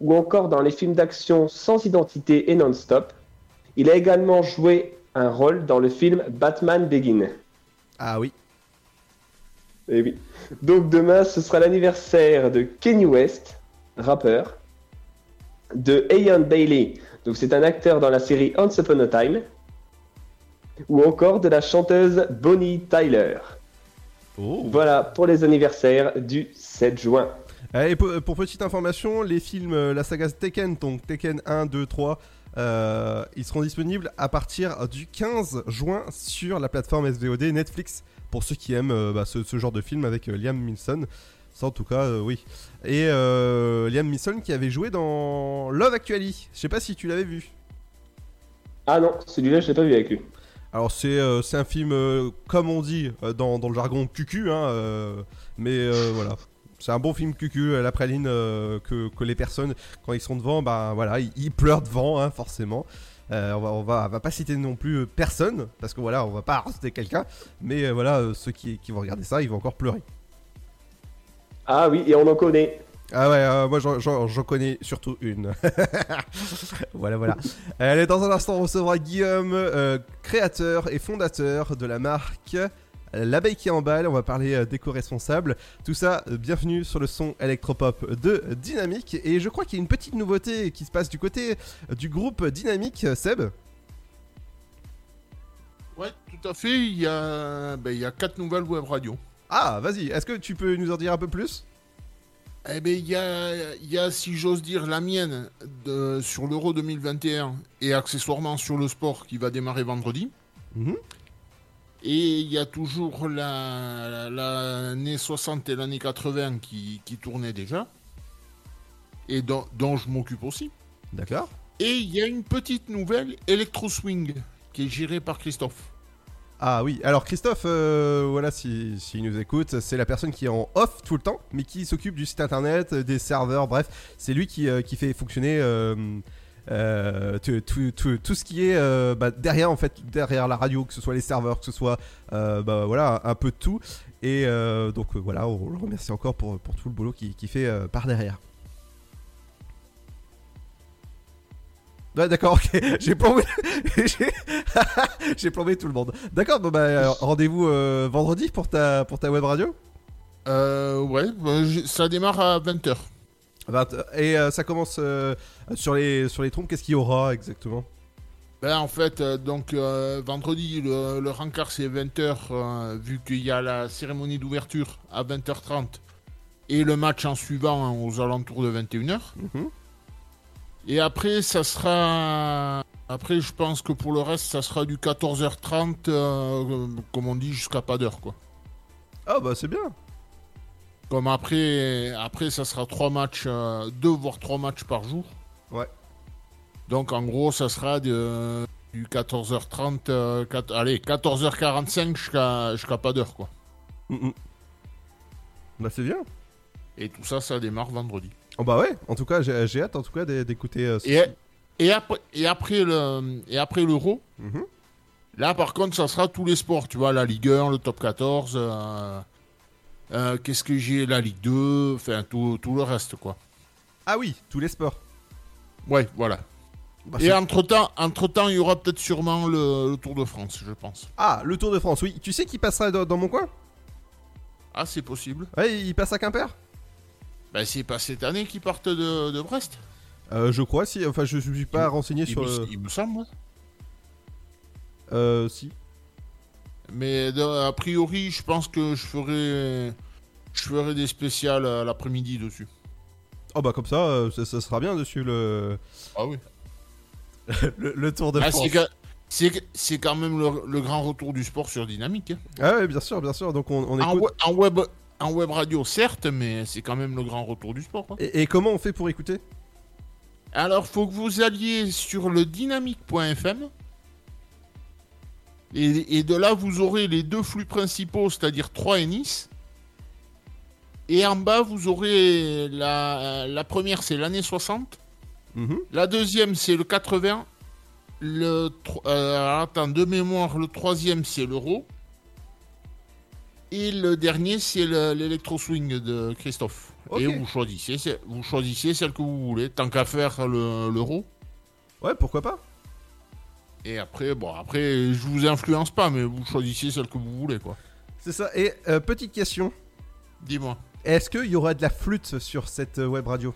ou encore dans les films d'action Sans identité et Non-Stop. Il a également joué un rôle dans le film Batman Begin. Ah oui. Eh oui. Donc demain, ce sera l'anniversaire de Kenny West, rappeur, de Ian Bailey, donc c'est un acteur dans la série Once Upon a Time, ou encore de la chanteuse Bonnie Tyler. Voilà pour les anniversaires du 7 juin. Euh, Et pour, pour petite information, les films, euh, la saga Tekken, donc Tekken 1, 2, 3, euh, ils seront disponibles à partir du 15 juin sur la plateforme SVOD Netflix pour ceux qui aiment euh, bah, ce, ce genre de film avec euh, Liam Neeson. Ça en tout cas, oui. Et euh, Liam Neeson qui avait joué dans Love Actually. Je sais pas si tu l'avais vu. Ah non, celui-là je l'ai pas vu avec lui. Alors c'est c'est un film, comme on dit dans, dans le jargon cucu, hein, mais euh, voilà. C'est un bon film cucu, euh, la praline euh, que, que les personnes, quand ils sont devant, bah voilà, ils, ils pleurent devant, hein, forcément. Euh, on, va, on, va, on va pas citer non plus personne, parce que voilà, on va pas arrêter quelqu'un, mais euh, voilà, euh, ceux qui, qui vont regarder ça, ils vont encore pleurer. Ah oui, et on en connaît. Ah ouais, moi j'en- connais surtout une. voilà, voilà. Allez, dans un instant, on recevra Guillaume, créateur et fondateur de la marque L'abeille qui emballe. On va parler euh, d'éco-responsable. Tout ça, euh, bienvenue sur le son électropop de Dynamique. Et je crois qu'il y a une petite nouveauté qui se passe du côté euh, du groupe Dynamique, euh, Seb. Ouais, tout à fait. Il y a, ben, il y a quatre nouvelles web radios. Ah, vas-y, est-ce que tu peux nous en dire un peu plus? Eh ben, il y a, il y a, si j'ose dire, la mienne de, sur l'Euro 2021 et accessoirement sur le sport qui va démarrer vendredi. Mhm. Et il y a toujours la- la- l'année 60 et l'année 80 qui, qui tournaient déjà. Et dont, dont je m'occupe aussi. D'accord. Et il y a une petite nouvelle, Electro Swing, qui est gérée par Christophe. Ah oui, alors Christophe, euh, voilà, s'il si, s'il nous écoute, c'est la personne qui est en off tout le temps, mais qui s'occupe du site internet, des serveurs, bref, c'est lui qui, euh, qui fait fonctionner euh, euh, tout, ce qui est euh, bah, derrière en fait, derrière la radio, que ce soit les serveurs, que ce soit euh, bah, voilà, un peu de tout. Et donc voilà, on le remercie encore pour, pour tout le boulot qu'il qu'il fait par derrière. Ouais, d'accord, ok. J'ai plombé, plombé tout le monde. D'accord, bon bah rendez-vous vendredi pour ta pour ta web radio? Ouais, bah, ça démarre à 20h. Et euh, ça commence euh, sur les sur les trompes. Qu'est-ce qu'il y aura exactement? Ben, en fait, euh, donc euh, vendredi, le, le rencard c'est 20h, vu qu'il y a la cérémonie d'ouverture à 20h30 et le match en suivant hein, aux alentours de 21h. Et après, ça sera. Après, je pense que pour le reste, ça sera du 14h30, euh, comme on dit, jusqu'à pas d'heure, quoi. Ah bah c'est bien. Comme après, après ça sera trois matchs, euh, deux voire trois matchs par jour. Ouais. Donc en gros, ça sera de, du 14h30, euh, allez, 14h45 jusqu'à jusqu'à pas d'heure, quoi. Bah c'est bien. Et tout ça, ça démarre vendredi. Oh bah ouais. En tout cas, j'ai hâte en tout cas d'é- d'écouter. euh, ce- Et, et après, et après le, et après l'Euro, Mhm. là par contre, ça sera tous les sports, tu vois, la Ligue 1, le Top 14, euh, euh, qu'est-ce que j'ai, la Ligue 2, enfin tout, tout le reste, quoi. Ah oui, tous les sports. Ouais, voilà. Bah, et c'est- entre temps, entre temps, il y aura peut-être sûrement le, le Tour de France, je pense. Ah, le Tour de France. Oui, tu sais qui passera dans, dans mon coin? Ah, c'est possible. Ouais, il passe à Quimper? Ben, c'est pas cette année qu'ils partent de, de Brest. Euh, je crois si. Enfin, je suis pas renseigné il sur. me- le- il me semble. Euh, si. Mais a priori, je pense que je ferai, je ferai des spéciales à l'après-midi dessus. Oh bah comme ça, euh, ça, ça sera bien dessus le. Ah oui. le, le Tour de Ah, France. c'est quand même le, le grand retour du sport sur Dynamique. hein. Ah ouais, bien sûr, bien sûr. Donc on, écoute. en web, en web radio, certes, mais c'est quand même le grand retour du sport. hein. Et, et comment on fait pour écouter? Alors, faut que vous alliez sur le dynamique.fm. Et, et de là, vous aurez les deux flux principaux, c'est-à-dire 3 et Nice. Et en bas, vous aurez la, la première, c'est l'année 60. Mhm. La deuxième, c'est le 80. Le, euh, attends, de mémoire, le troisième, c'est l'euro. Et le dernier, c'est le- l'électro swing de Christophe. Et vous choisissez, vous choisissez celle que vous voulez, tant qu'à faire le- l'euro. Ouais, pourquoi pas Et après, bon, après, je vous influence pas, mais vous choisissez celle que vous voulez, quoi. C'est ça. Et euh, petite question. Dis-moi. Est-ce qu'il y aura de la flûte sur cette euh, web radio?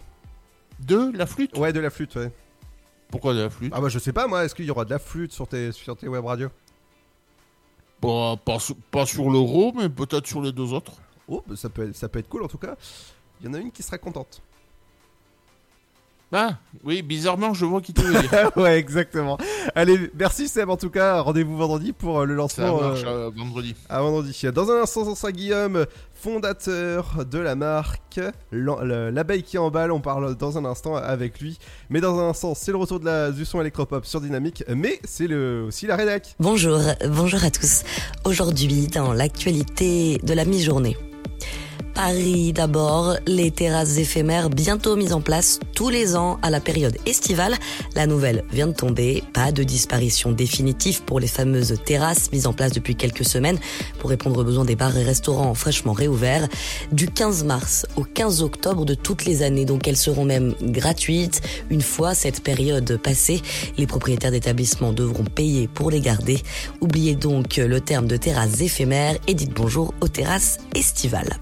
De la flûte? Ouais, de la flûte, ouais. Pourquoi de la flûte? Ah bah je sais pas moi, est-ce qu'il y aura de la flûte sur tes, sur tes web radios? Pas, pas, sur- pas sur l'euro, mais peut-être sur les deux autres. Oh, bah, ça, peut être, ça peut être cool en tout cas. Il y en a une qui sera contente. Ah, oui, bizarrement, je vois qui te veut dire. ouais, exactement. Allez, merci Seb en tout cas. Rendez-vous vendredi pour euh, le Ça lancement. marche euh, euh, vendredi. à vendredi. Dans un instant, sera Guillaume, fondateur de la marque L'abeille qui emballe. On parle dans un instant avec lui. Mais dans un instant, c'est le retour de la, du son électropop sur Dynamique. Mais c'est le, aussi la rédac. Bonjour, bonjour à tous. Aujourd'hui, dans l'actualité de la mi-journée. Paris d'abord, les terrasses éphémères bientôt mises en place tous les ans à la période estivale. La nouvelle vient de tomber, pas de disparition définitive pour les fameuses terrasses mises en place depuis quelques semaines pour répondre aux besoins des bars et restaurants fraîchement réouverts. Du 15 mars au 15 octobre de toutes les années, donc elles seront même gratuites. Une fois cette période passée, les propriétaires d'établissements devront payer pour les garder. Oubliez donc le terme de terrasses éphémères et dites bonjour aux terrasses estivales.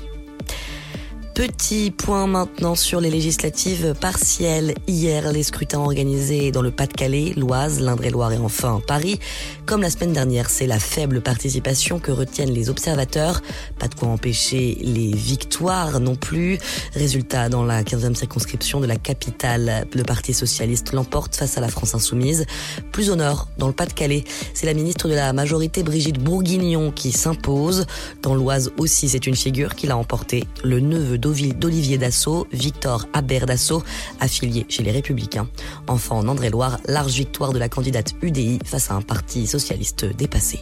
Petit point maintenant sur les législatives partielles. Hier, les scrutins organisés dans le Pas-de-Calais, l'Oise, l'Indre-et-Loire et enfin Paris. Comme la semaine dernière, c'est la faible participation que retiennent les observateurs. Pas de quoi empêcher les victoires non plus. Résultat, dans la 15e circonscription de la capitale, le Parti Socialiste l'emporte face à la France Insoumise. Plus au nord, dans le Pas-de-Calais, c'est la ministre de la majorité Brigitte Bourguignon qui s'impose. Dans l'Oise aussi, c'est une figure qui l'a emporté. Le neveu d'Olivier Dassault, Victor Habert Dassault, affilié chez les Républicains. Enfin, en André-Loire, large victoire de la candidate UDI face à un parti socialiste dépassé.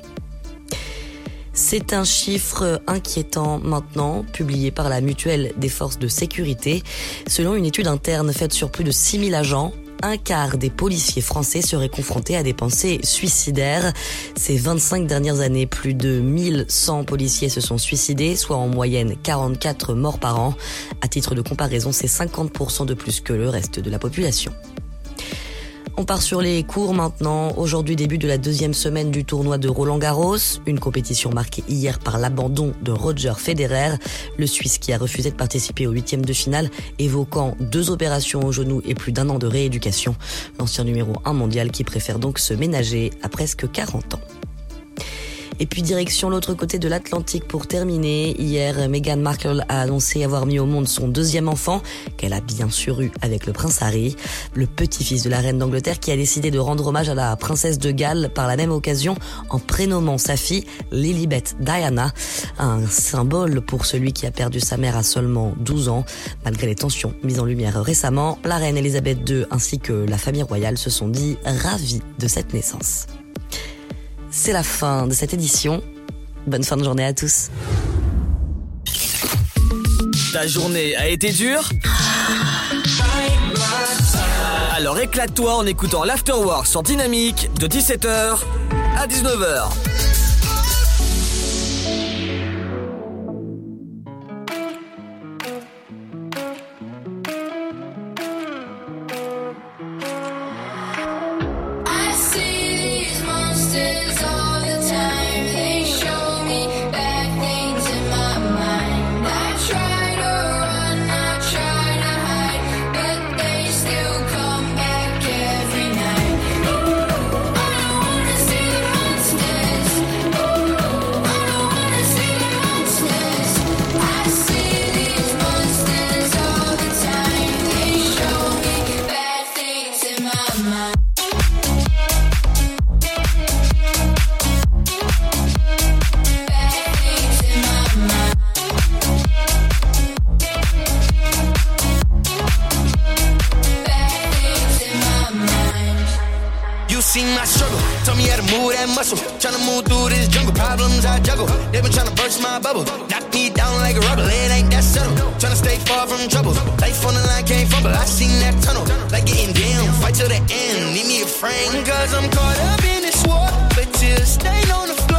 C'est un chiffre inquiétant maintenant, publié par la Mutuelle des forces de sécurité. Selon une étude interne faite sur plus de 6000 agents, un quart des policiers français seraient confrontés à des pensées suicidaires. Ces 25 dernières années, plus de 1100 policiers se sont suicidés, soit en moyenne 44 morts par an. À titre de comparaison, c'est 50% de plus que le reste de la population. On part sur les cours maintenant. Aujourd'hui, début de la deuxième semaine du tournoi de Roland Garros. Une compétition marquée hier par l'abandon de Roger Federer, le Suisse qui a refusé de participer au huitième de finale, évoquant deux opérations au genou et plus d'un an de rééducation. L'ancien numéro 1 mondial qui préfère donc se ménager à presque 40 ans. Et puis direction l'autre côté de l'Atlantique pour terminer. Hier, Meghan Markle a annoncé avoir mis au monde son deuxième enfant, qu'elle a bien sûr eu avec le prince Harry, le petit-fils de la reine d'Angleterre qui a décidé de rendre hommage à la princesse de Galles par la même occasion en prénommant sa fille Lilibet Diana, un symbole pour celui qui a perdu sa mère à seulement 12 ans. Malgré les tensions mises en lumière récemment, la reine Elisabeth II ainsi que la famille royale se sont dit ravis de cette naissance. C'est la fin de cette édition. Bonne fin de journée à tous. Ta journée a été dure Alors éclate-toi en écoutant l'Afterwork sur Dynamique de 17h à 19h. Move that muscle. Tryna move through this jungle, problems I juggle. They been tryna burst my bubble, knock me down like a rubber. It ain't that subtle. Tryna stay far from trouble. Life on the line can't fumble. I seen that tunnel, like getting down. Fight till the end, need me a friend. Cause I'm caught up in this war, but tears stain on the floor.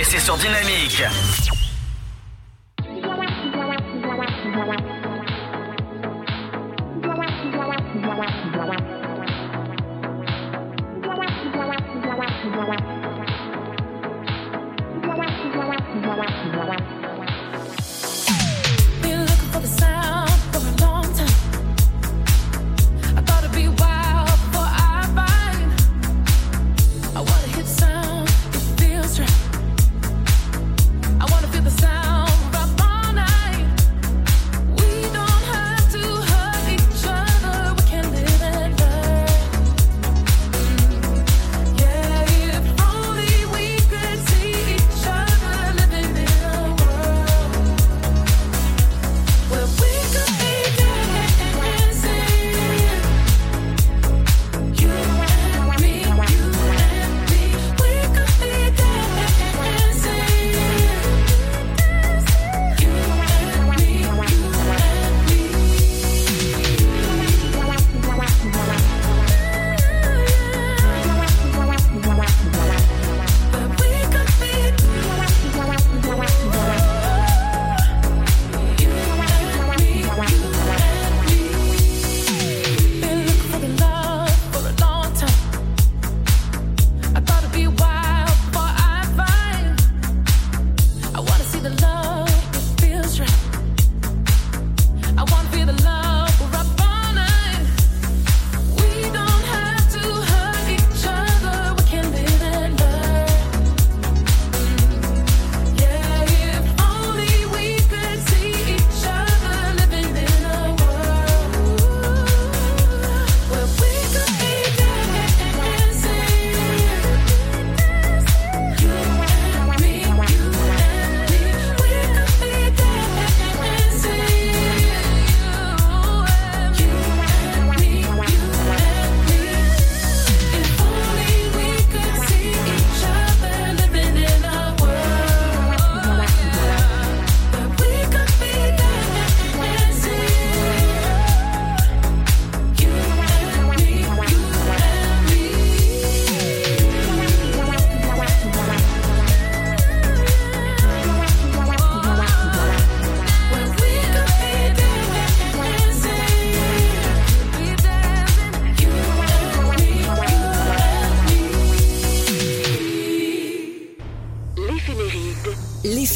Et c'est sur Dynamique.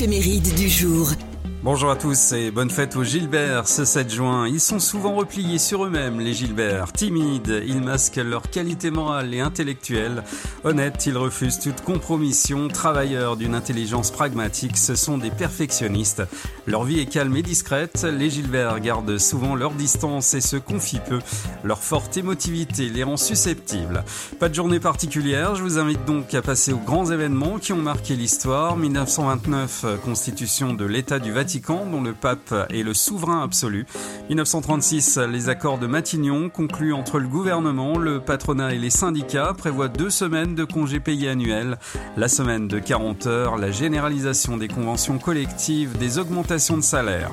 L'éphéméride du jour. Bonjour à tous et bonne fête aux Gilbert ce 7 juin. Ils sont souvent repliés sur eux-mêmes, les Gilbert. Timides, ils masquent leur qualité morale et intellectuelle. Honnêtes, ils refusent toute compromission. Travailleurs d'une intelligence pragmatique, ce sont des perfectionnistes. Leur vie est calme et discrète. Les Gilbert gardent souvent leur distance et se confient peu. Leur forte émotivité les rend susceptibles. Pas de journée particulière, je vous invite donc à passer aux grands événements qui ont marqué l'histoire. 1929, constitution de l'État du Vatican dont le pape est le souverain absolu. 1936, les accords de Matignon conclus entre le gouvernement, le patronat et les syndicats prévoient deux semaines de congés payés annuels. La semaine de 40 heures, la généralisation des conventions collectives, des augmentations de salaire.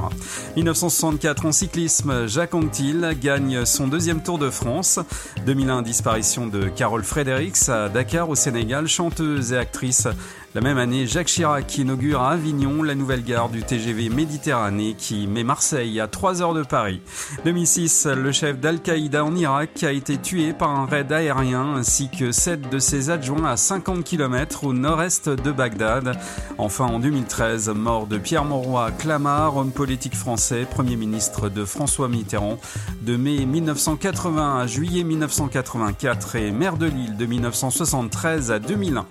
1964 en cyclisme, Jacques Anquetil gagne son deuxième Tour de France. 2001, disparition de Carole Fredericks à Dakar au Sénégal, chanteuse et actrice. La même année, Jacques Chirac inaugure à Avignon la nouvelle gare du TGV Méditerranée qui met Marseille à 3 heures de Paris. 2006, le chef d'Al-Qaïda en Irak a été tué par un raid aérien ainsi que 7 de ses adjoints à 50 km au nord-est de Bagdad. Enfin, en 2013, mort de Pierre Mauroy Clamart, homme politique français, Premier ministre de François Mitterrand, de mai 1980 à juillet 1984 et maire de Lille de 1973 à 2001.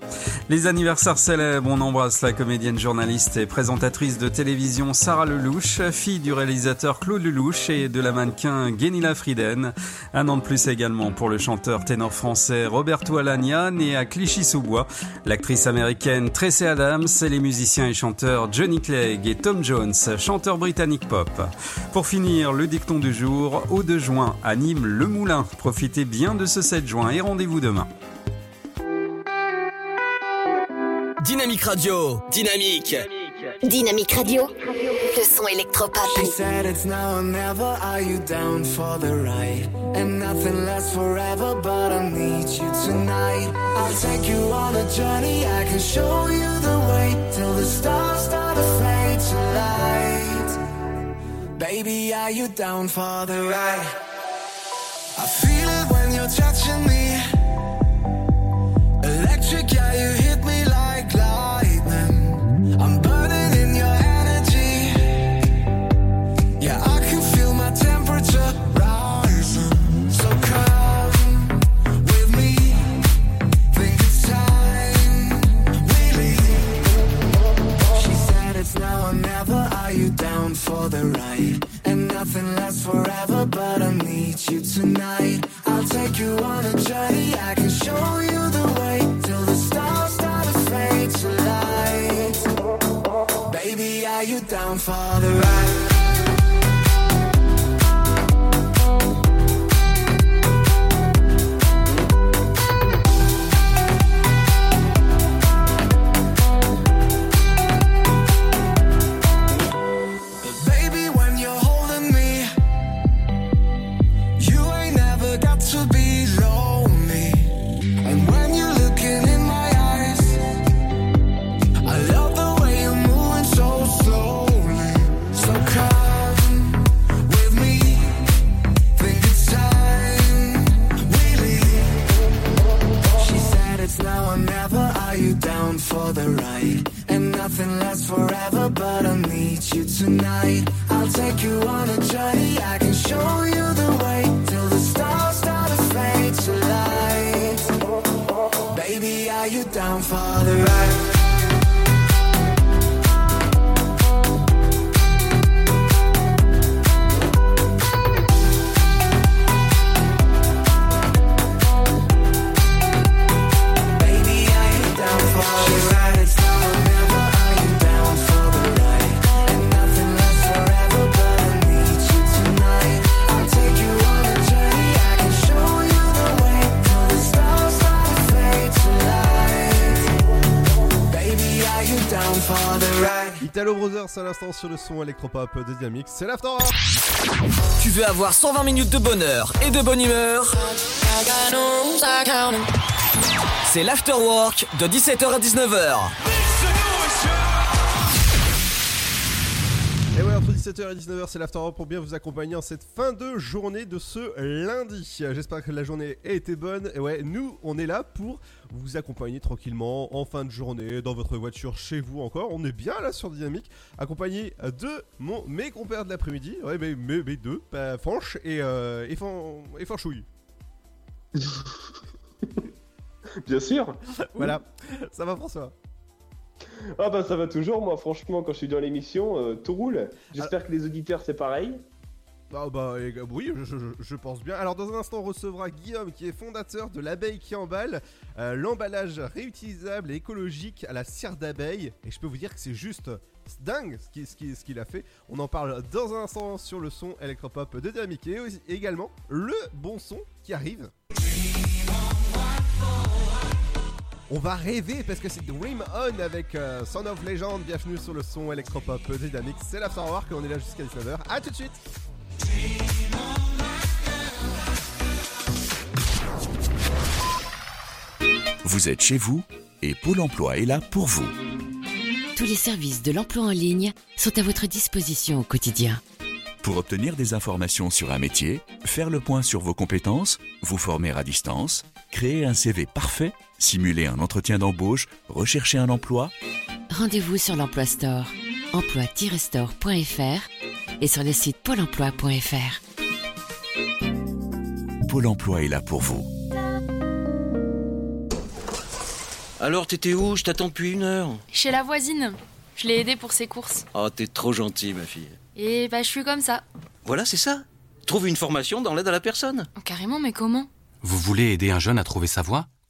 Les anniversaires on embrasse la comédienne journaliste et présentatrice de télévision Sarah Lelouch, fille du réalisateur Claude Lelouch et de la mannequin Guénila Frieden. Un an de plus également pour le chanteur ténor français Roberto Alagna, né à Clichy-sous-Bois, l'actrice américaine Tracy Adams et les musiciens et chanteurs Johnny Clegg et Tom Jones, chanteurs britanniques pop. Pour finir, le dicton du jour, au 2 juin, anime Le Moulin. Profitez bien de ce 7 juin et rendez-vous demain. Dynamique Radio, dynamique. Dynamique Radio, le son électropop. She said it's now or never. Are you down for the ride? And nothing lasts forever, but I need you tonight. I'll take you on a journey. I can show you the way till the stars start to fade to light. Baby, are you down for the ride? I feel it when you're touching me. For the ride? And nothing lasts forever, but I need you tonight. I'll take you on a journey. I can show you the way till the stars start to fade to light. Baby, are you down for the ride? Ride? And nothing lasts forever, but I need you tonight. Italo Brothers à l'instant sur le son électropop de Dynamics. C'est l'after. Tu veux avoir 120 minutes de bonheur et de bonne humeur? C'est l'afterwork de 17h à 19h. 17h et 19h, c'est l'after pour bien vous accompagner en cette fin de journée de ce lundi. J'espère que la journée a été bonne. Et ouais, nous, on est là pour vous accompagner tranquillement en fin de journée, dans votre voiture, chez vous encore. On est bien là sur Dynamique, accompagné de mon, mes compères de l'après-midi. Ouais, mais mes deux, bah, Fanche et, euh, et, Fan- et Fanchouille. Bien sûr. voilà, ça va François? Ah bah ça va toujours, moi franchement quand je suis dans l'émission, euh, tout roule. J'espère que les auditeurs c'est pareil. Ah bah et- oui, je, je- je pense bien. Alors dans un instant, on recevra Guillaume qui est fondateur de l'abeille qui emballe, euh, l'emballage réutilisable et écologique à la cire d'abeille. Et je peux vous dire que c'est juste dingue ce qu'il ce qu'il- ce qu'il a fait. On en parle dans un instant sur le son électropop de Dynamique et également le bon son qui arrive. On va rêver parce que c'est Dream On avec euh, Son of Legend. Bienvenue sur le son électropop de Dynamics. C'est l'Afterwork et on est là jusqu'à 19h. A tout de suite. Vous êtes chez vous et Pôle emploi est là pour vous. Tous les services de l'emploi en ligne sont à votre disposition au quotidien. Pour obtenir des informations sur un métier, faire le point sur vos compétences, vous former à distance, créer un CV parfait, simuler un entretien d'embauche, rechercher un emploi, Rendez-vous sur l'Emploi Store, emploi-store.fr et sur le site pôle emploi.fr. Pôle emploi est là pour vous. Alors, t'étais où? Je t'attends depuis une heure. Chez la voisine. Je l'ai aidée pour ses courses. Oh, t'es trop gentil, ma fille. Et bah, je suis comme ça. Voilà, c'est ça. Trouve une formation dans l'aide à la personne. Carrément, mais comment? Vous voulez aider un jeune à trouver sa voie?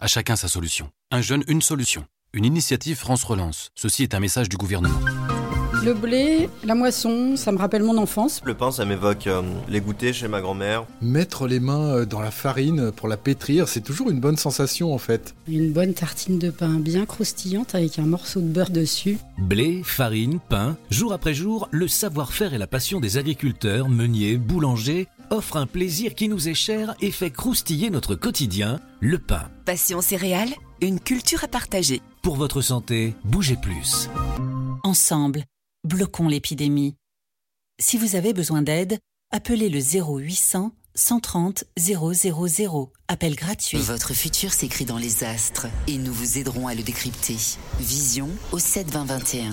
à chacun sa solution. Un jeune, une solution. Une initiative France Relance. Ceci est un message du gouvernement. Le blé, la moisson, ça me rappelle mon enfance. Le pain, ça m'évoque euh, les goûters chez ma grand-mère. Mettre les mains euh, dans la farine pour la pétrir, c'est toujours une bonne sensation en fait. Une bonne tartine de pain bien croustillante avec un morceau de beurre dessus. Blé, farine, pain, jour après jour, le savoir-faire et la passion des agriculteurs, meuniers, boulangers offrent un plaisir qui nous est cher et fait croustiller notre quotidien, le pain. Passion céréales, une culture à partager. Pour votre santé, bougez plus. Ensemble, bloquons l'épidémie. Si vous avez besoin d'aide, appelez le 0800 130 000. Appel gratuit. Votre futur s'écrit dans les astres et nous vous aiderons à le décrypter. Vision au 72021.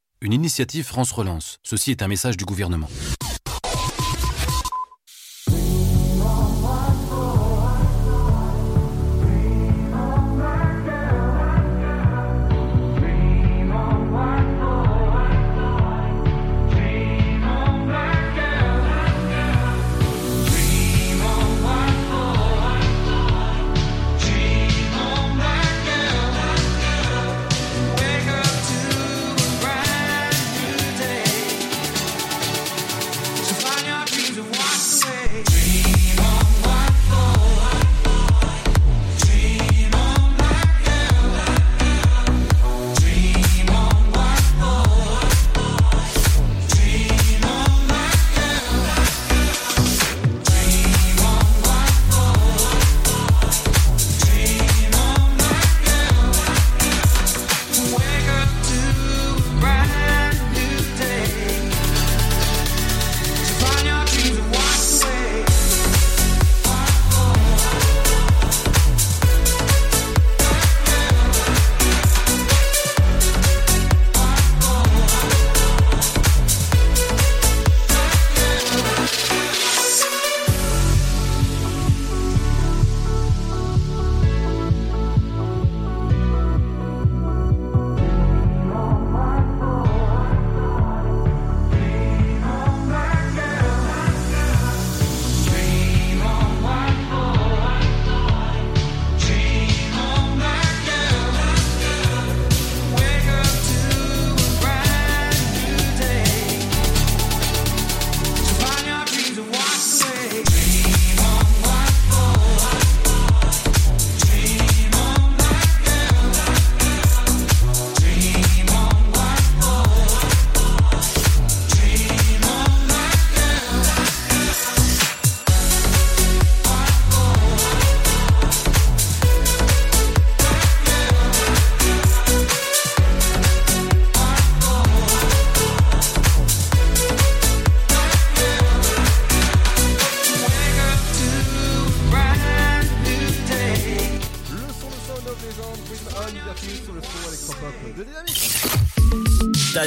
Une initiative France Relance. Ceci est un message du gouvernement.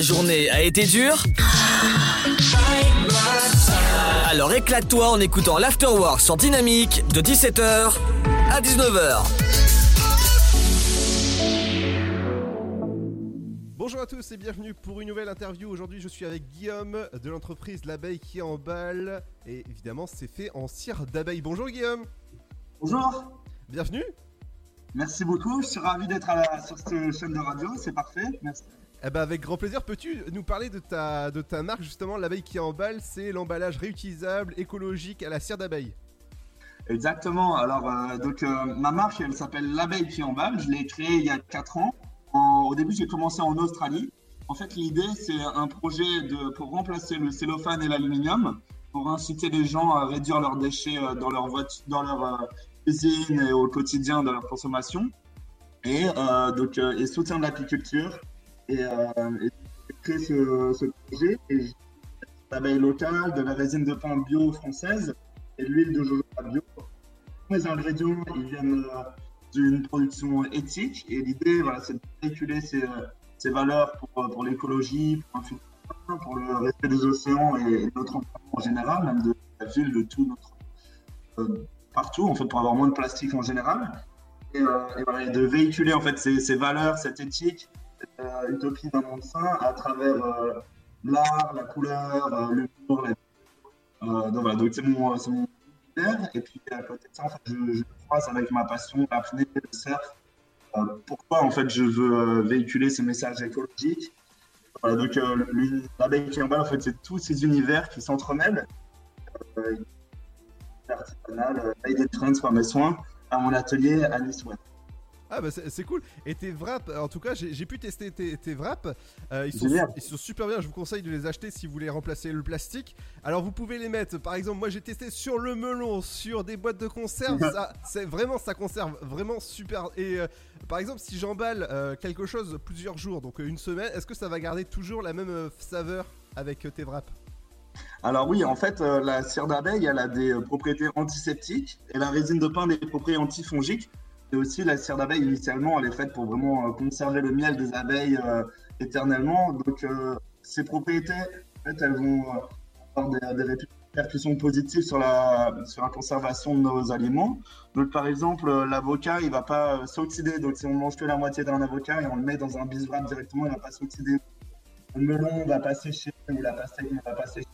Journée a été dure Alors éclate-toi en écoutant l'Afterwork sur Dynamique de 17h à 19h. Bonjour à tous et bienvenue pour une nouvelle interview. Aujourd'hui, je suis avec Guillaume de l'entreprise L'abeille qui emballe. Et évidemment, c'est fait en cire d'abeille. Bonjour Guillaume. Bonjour. Bienvenue. Merci beaucoup. Je suis ravi d'être à la- sur cette chaîne de radio. C'est parfait. Merci. Eh ben avec grand plaisir, peux-tu nous parler de ta, de ta marque justement, l'abeille qui emballe C'est l'emballage réutilisable, écologique à la cire d'abeille. Exactement. Alors, euh, donc, euh, ma marque, elle s'appelle L'abeille qui emballe. Je l'ai créée il y a 4 ans. Au début, j'ai commencé en Australie. En fait, l'idée, c'est un projet pour remplacer le cellophane et l'aluminium, pour inciter les gens à réduire leurs déchets euh, dans leur voiture, dans leur cuisine et au quotidien de leur consommation. Et donc, et soutien de l'apiculture. Et, euh, et j'ai créé ce, ce projet. Et j'ai l'abeille locale, de la résine de pain bio française et de l'huile de jojoba bio. Tous les ingrédients, ils viennent euh, d'une production éthique et l'idée, voilà, c'est de véhiculer ces, euh, valeurs pour, pour l'écologie, pour le respect des océans et, notre environnement en général, même de la ville, de tout notre partout, en fait, pour avoir moins de plastique en général. Et, de véhiculer en fait ces, valeurs, cette éthique, euh, utopie d'un monde sain à travers euh, l'art, la couleur, euh, l'humour, la euh, donc c'est mon, univers. Et puis à côté de ça, je, je croise avec ma passion, l'apnée, le surf. Pourquoi en fait je veux véhiculer ces messages écologiques Voilà, donc euh, l'abeille qui emballe, en fait, c'est tous ces univers qui s'entremêlent. Euh, artisanal, euh, made in France par mes soins, à mon atelier à Nice. Ah bah c'est cool. Et tes wraps, en tout cas, j'ai pu tester tes, tes wraps. Euh, ils, sont, ils sont super bien. Je vous conseille de les acheter si vous voulez remplacer le plastique. Alors vous pouvez les mettre. Par exemple, moi j'ai testé sur le melon, sur des boîtes de conserve. ça, c'est vraiment ça conserve vraiment super. Et euh, par exemple, si j'emballe euh, quelque chose plusieurs jours, donc une semaine, est-ce que ça va garder toujours la même saveur avec tes wraps? Alors oui, en fait, la cire d'abeille, elle a des propriétés antiseptiques et la résine de pain des propriétés antifongiques. Et aussi, la cire d'abeille, initialement, elle est faite pour vraiment euh, conserver le miel des abeilles euh, éternellement. Donc, euh, ces propriétés, en fait, elles vont avoir des, répercussions positives sur la, sur la conservation de nos aliments. Donc, par exemple, l'avocat, il va pas s'oxyder. Donc, si on mange que la moitié d'un avocat et on le met dans un biswrap directement, il va pas s'oxyder. Le melon va pas sécher ou la pastèque ne va pas sécher.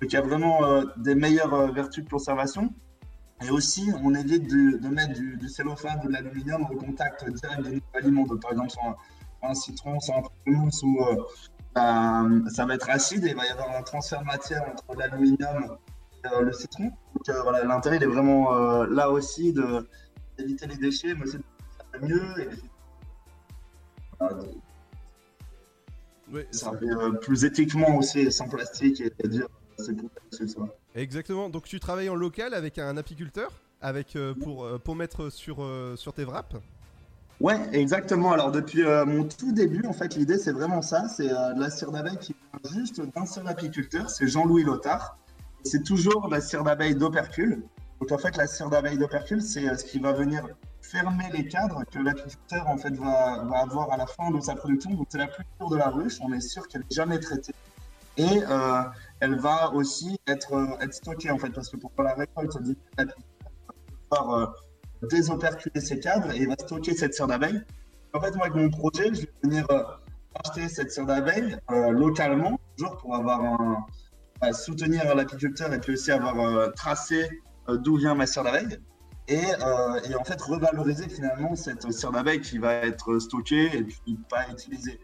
Donc il y a vraiment des meilleures vertus de conservation. Et aussi, on évite de, de mettre du, du cellophane ou de l'aluminium au contact direct de nos aliments. Donc, par exemple, sur un, un citron, sur un pamplemousse, où euh, euh, ça va être acide et il va y avoir un transfert de matière entre l'aluminium et euh, le citron. Donc euh, voilà, l'intérêt il est vraiment là aussi d'éviter les déchets, mais aussi de faire mieux. Et, de- ça fait plus éthiquement aussi, sans plastique et, et dire c'est pour que ce soit. Exactement. Donc tu travailles en local avec un apiculteur, avec euh, pour euh, pour mettre sur euh, sur tes wraps? Ouais, exactement. Alors depuis mon tout début, en fait, l'idée c'est vraiment ça, c'est de la cire d'abeille qui vient juste d'un seul apiculteur, c'est Jean-Louis Lothar. C'est toujours la cire d'abeille d'opercule. Donc en fait, la cire d'abeille d'opercule, c'est ce qui va venir fermer les cadres que l'apiculteur en fait va, va avoir à la fin de sa production. Donc c'est la plus pure de la ruche. On est sûr qu'elle n'est jamais traitée. Et elle va aussi être, euh, être stockée en fait, parce que pour la récolte l'apiculteur va euh, désoperculer ses cadres et va stocker cette cire d'abeille. En fait, moi, avec mon projet, je vais venir euh, acheter cette cire d'abeille localement, toujours pour avoir soutenir l'apiculteur et puis aussi avoir tracé d'où vient ma cire d'abeille. Et, en fait, revaloriser finalement cette cire d'abeille qui va être stockée et puis pas utilisée.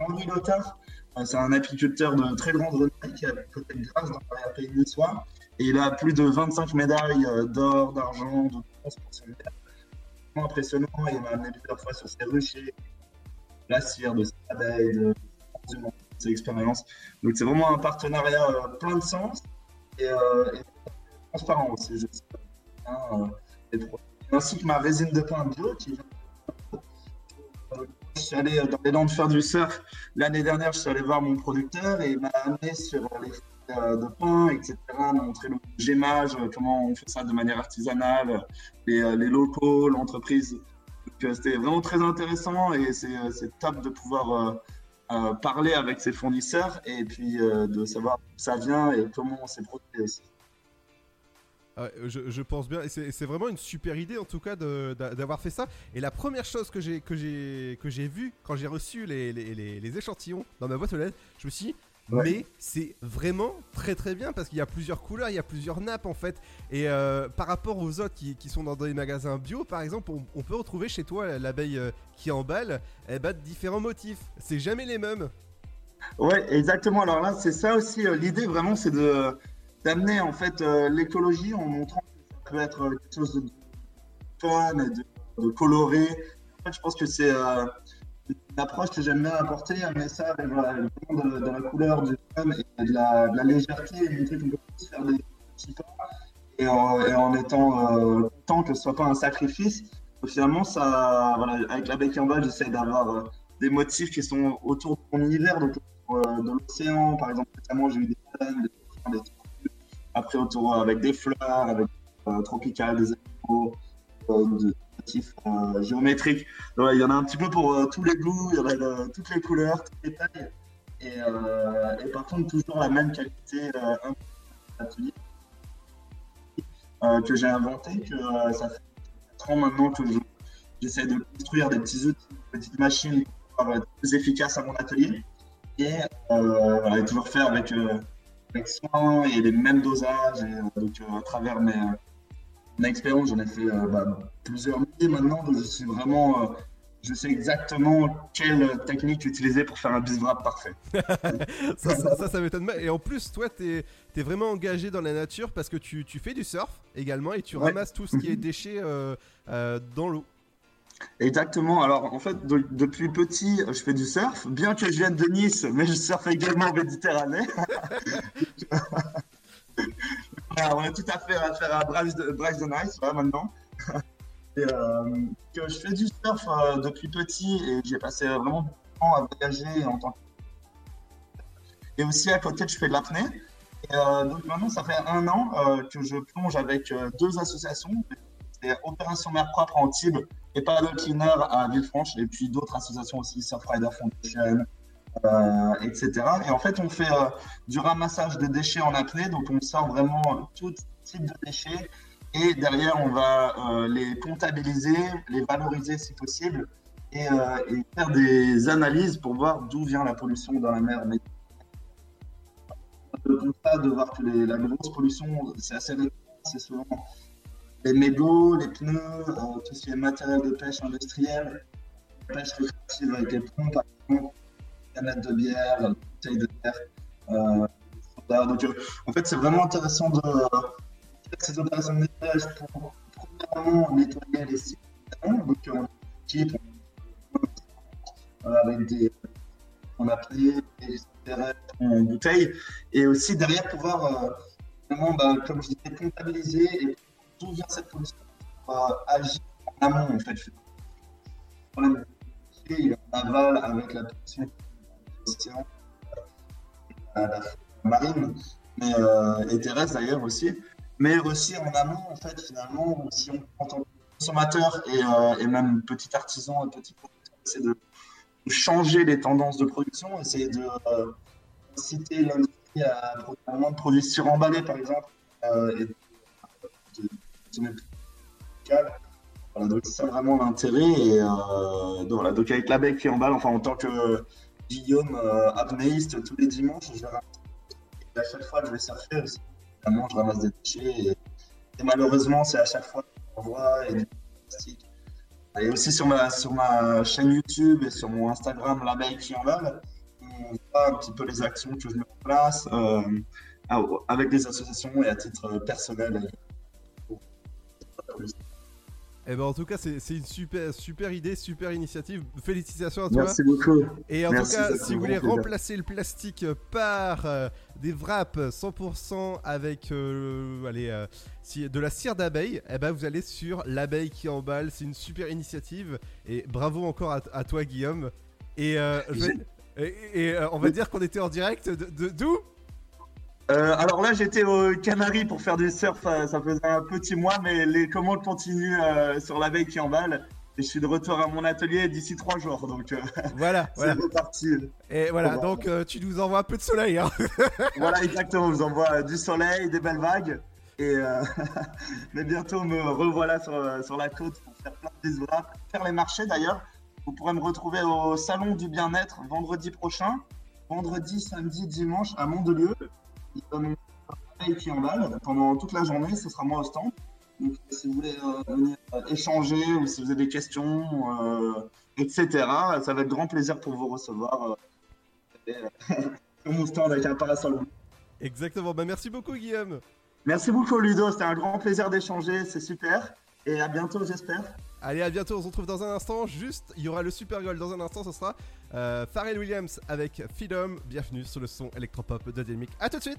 Henri Lothar, c'est un apiculteur de très grande renommée qui a peut-être grâce dans l'arrière-pays niçois. Et il a plus de 25 médailles euh, d'or, d'argent, de bronze pour son. Vraiment impressionnant. Il m'a amené plusieurs fois sur ses ruchers, la cire, de ses abeilles, ses expériences. Donc c'est vraiment un partenariat euh, plein de sens et, euh, transparent aussi. Hein, ainsi que ma résine de pain bio qui vient je suis allé dans les Landes faire du surf. L'année dernière, je suis allé voir mon producteur et il m'a amené sur les euh, de pain, etc. m'a montré le gémage, euh, comment on fait ça de manière artisanale, les, euh, locaux, l'entreprise. Euh, C'était vraiment très intéressant et c'est euh, top de pouvoir euh, euh, parler avec ses fournisseurs et puis euh, de savoir d'où ça vient et comment c'est produit aussi. Ouais, je, je pense bien, et c'est vraiment une super idée en tout cas d'avoir fait ça. Et la première chose que j'ai que j'ai que j'ai vu quand j'ai reçu les, les, les- les échantillons dans ma boîte aux lettres, je me suis dit, Ouais. mais c'est vraiment très très bien parce qu'il y a plusieurs couleurs, il y a plusieurs nappes en fait. Et euh, par rapport aux autres qui, qui sont dans des magasins bio, par exemple, on, on peut retrouver chez toi l'abeille euh, qui emballe, eh ben, différents motifs. C'est jamais les mêmes. Ouais, exactement. Alors là, c'est ça aussi. euh, L'idée vraiment, c'est de d'amener en fait euh, l'écologie en montrant que ça peut être euh, quelque chose de fun, de, de coloré. Je pense que c'est euh, une approche que j'aime bien apporter, amener ça voilà, de, de la couleur, du fun et de la, légèreté, et en, étant euh, content que ce soit pas un sacrifice. Finalement, ça, voilà, avec la bec en bas, j'essaie d'avoir des motifs qui sont autour de mon univers, donc euh, de l'océan, par exemple. Récemment, j'ai eu des baleines, des des. Après, autour avec des fleurs, avec euh, tropicales, des animaux, euh, de motifs euh, géométriques. Il y en a un petit peu pour euh, tous les goûts, il y en a toutes les couleurs, toutes les tailles. Et, par contre, toujours la même qualité que j'ai inventé, que ça fait 4 ans maintenant que je- j'essaie de construire des petits outils, des petites machines pour être plus efficace à mon atelier. Et euh, voilà, toujours faire avec soin et les mêmes dosages. Et, euh, donc, euh, à travers mes, euh, mon expérience, j'en ai fait bah, plusieurs milliers maintenant. Donc, je suis vraiment. je sais exactement quelle technique utiliser pour faire un biswrap parfait. ça, ça, ça, ça m'étonne pas. Et en plus, toi, t'es es vraiment engagé dans la nature parce que tu, tu fais du surf également et tu Ouais. ramasses tout ce qui est déchets euh, euh, dans l'eau. Exactement. Alors, en fait, de- depuis petit, je fais du surf, bien que je vienne de Nice, mais je surfe également en Méditerranée. On a tout à fait à faire à Bryce de, Nice, maintenant. Euh, je fais du surf euh, depuis petit et j'ai passé vraiment beaucoup de temps à voyager en tant que... Et aussi, à côté, je fais de l'apnée. Et, euh, donc maintenant, ça fait un an que je plonge avec deux associations. C'est Opération Mer Propre à Antibes et Paddle Cleaner à Villefranche, et puis d'autres associations aussi, Surfrider Foundation, euh, etc. Et en fait, on fait euh, du ramassage de déchets en apnée, donc on sort vraiment tout type de déchets, et derrière, on va euh, les comptabiliser, les valoriser si possible, et, faire des analyses pour voir d'où vient la pollution dans la mer. Le constat de voir que la grosse pollution, c'est assez récurrent, souvent les mégots, les pneus, euh, tout ce qui est matériel de pêche industriel, pêche récréative avec les pompes, par exemple, canettes de bière, bouteilles de bière. euh, soda. donc, euh, en fait, c'est vraiment intéressant de faire ces opérations de nettoyage pour, premièrement, nettoyer les sites. Donc, euh, on équipe, euh, avec des on a pris des en bouteille et aussi derrière pouvoir euh, vraiment, bah, comme je disais, comptabiliser et d'où vient cette pollution agir en amont en fait. Problème est en aval avec la pollution l'océan, la, marine, euh, et terrestre d'ailleurs aussi, mais aussi en amont en fait finalement si on en tant que consommateur et, euh, et même petit artisan et petit producteur, c'est de changer les tendances de production, essayer de euh, inciter l'industrie à produire moins de produits suremballés, par exemple, euh, et de donc c'est vraiment l'intérêt. Et euh, donc, avec l'abeille qui emballe, enfin en tant que Guillaume euh, apnéiste, tous les dimanches, je vais. Et à chaque fois que je vais surfer évidemment, je ramasse des déchets. Et, malheureusement, c'est à chaque fois que j'envoie et du. Et aussi sur ma, sur ma chaîne YouTube et sur mon Instagram, l'abeille qui emballe, on voit un petit peu les actions que je mets en place euh, à- avec des associations et à titre personnel. Et ben en tout cas, c'est une super, super idée, super initiative. Félicitations à toi. Merci beaucoup. Et en Merci, tout cas, si vous voulez plaisir. remplacer le plastique par euh, des wraps 100% avec euh, allez, euh, si- de la cire d'abeille, eh ben vous allez sur l'abeille qui emballe. C'est une super initiative. Et bravo encore à, à toi, Guillaume. Et, je vais- et, et, on va dire qu'on était en direct de- d'où? Euh, alors là, j'étais aux Canaries pour faire du surf. euh, Ça faisait un petit mois, mais les commandes continuent euh, sur l'abeille qui emballe. Et je suis de retour à mon atelier d'ici trois jours. Donc euh, Voilà, c'est voilà. reparti. Et voilà, donc tu nous envoies un peu de soleil. Hein voilà, exactement. On vous envoie du soleil, des belles vagues. Et mais bientôt me revoilà sur, sur la côte pour faire plein de bisous là, faire les marchés d'ailleurs. Vous pourrez me retrouver au salon du bien-être vendredi prochain, vendredi, samedi, dimanche à Mandelieu. Il qui emballe pendant toute la journée, ce sera moi au stand. Donc si vous voulez euh, venir euh, échanger ou si vous avez des questions, euh, etc., ça va être grand plaisir pour vous recevoir mon stand avec un parasol. Exactement, bah merci beaucoup Guillaume. Merci beaucoup Ludo, c'était un grand plaisir d'échanger, c'est super. Et à bientôt j'espère. Allez, à bientôt, on se retrouve dans un instant. Juste, il y aura le Super Goal dans un instant, ce sera euh, Pharrell Williams avec Freedom. Bienvenue sur le son électropop de Dynamic. A tout de suite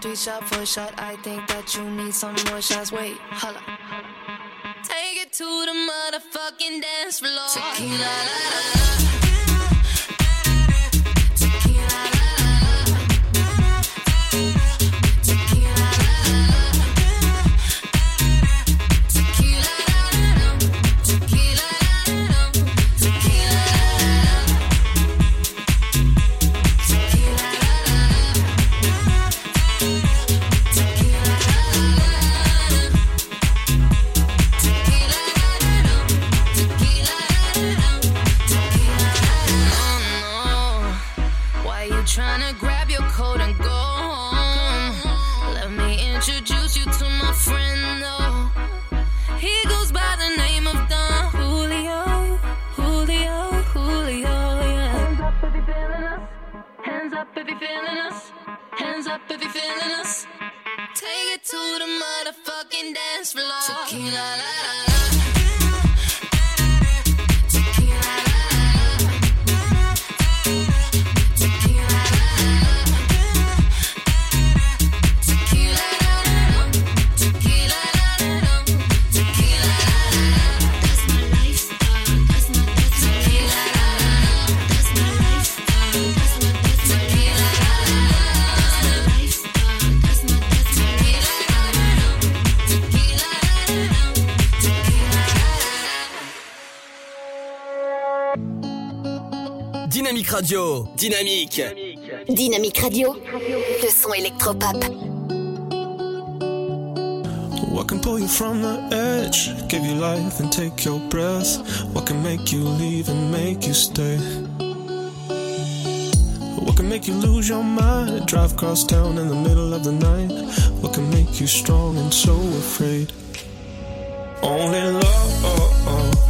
Three shot, four shot. I think that you need some more shots. Wait, holla. Take it to the motherfucking dance floor. Tequila, la, la, la. floor. Tequila, Dynamique Radio. Dynamique. Dynamique Radio, le son électropop. What can pull you from the edge? Give you life and take your breath. What can make you leave and make you stay? What can make you lose your mind? Drive across town in the middle of the night. What can make you strong and so afraid? Only love, love,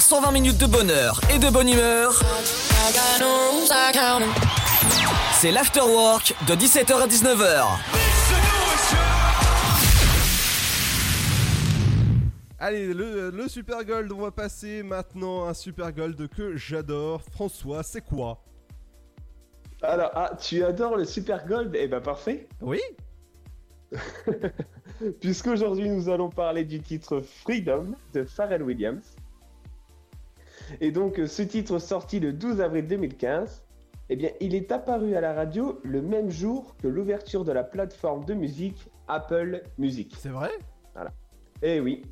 avoir 120 minutes de bonheur et de bonne humeur C'est l'afterwork de 17h à 19h. Allez, le, le Super Gold, on va passer maintenant à un Super Gold que j'adore. François, c'est quoi? Alors, ah, tu adores le Super Gold? Eh ben parfait. Oui. Puisqu'aujourd'hui nous allons parler du titre Freedom de Pharrell Williams. Et donc euh, ce titre sorti le 12 avril 2015, eh bien il est apparu à la radio le même jour que l'ouverture de la plateforme de musique Apple Music. C'est vrai? Voilà. Eh oui.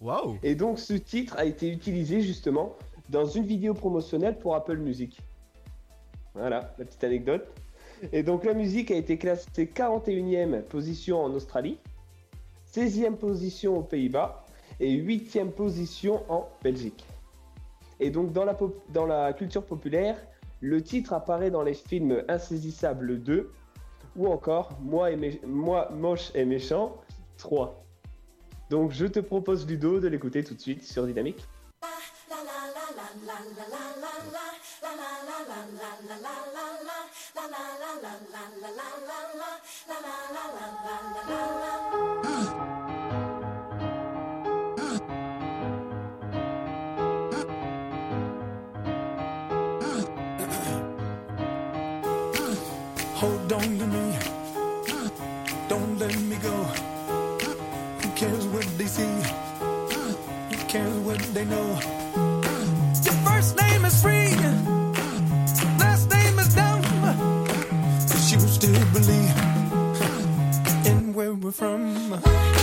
Waouh Et donc ce titre a été utilisé justement dans une vidéo promotionnelle pour Apple Music. Voilà, la petite anecdote. Et donc la musique a été classée 41e position en Australie, 16e position aux Pays-Bas et 8e position en Belgique. Et donc dans la, culture populaire, le titre apparaît dans les films Insaisissable 2 ou encore Moi, et Moi moche et méchant 3. Donc je te propose Ludo de l'écouter tout de suite sur Dynamique. Know? Your first name is free. Last name is dumb. But you still believe in where we're from.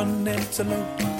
Run antelope.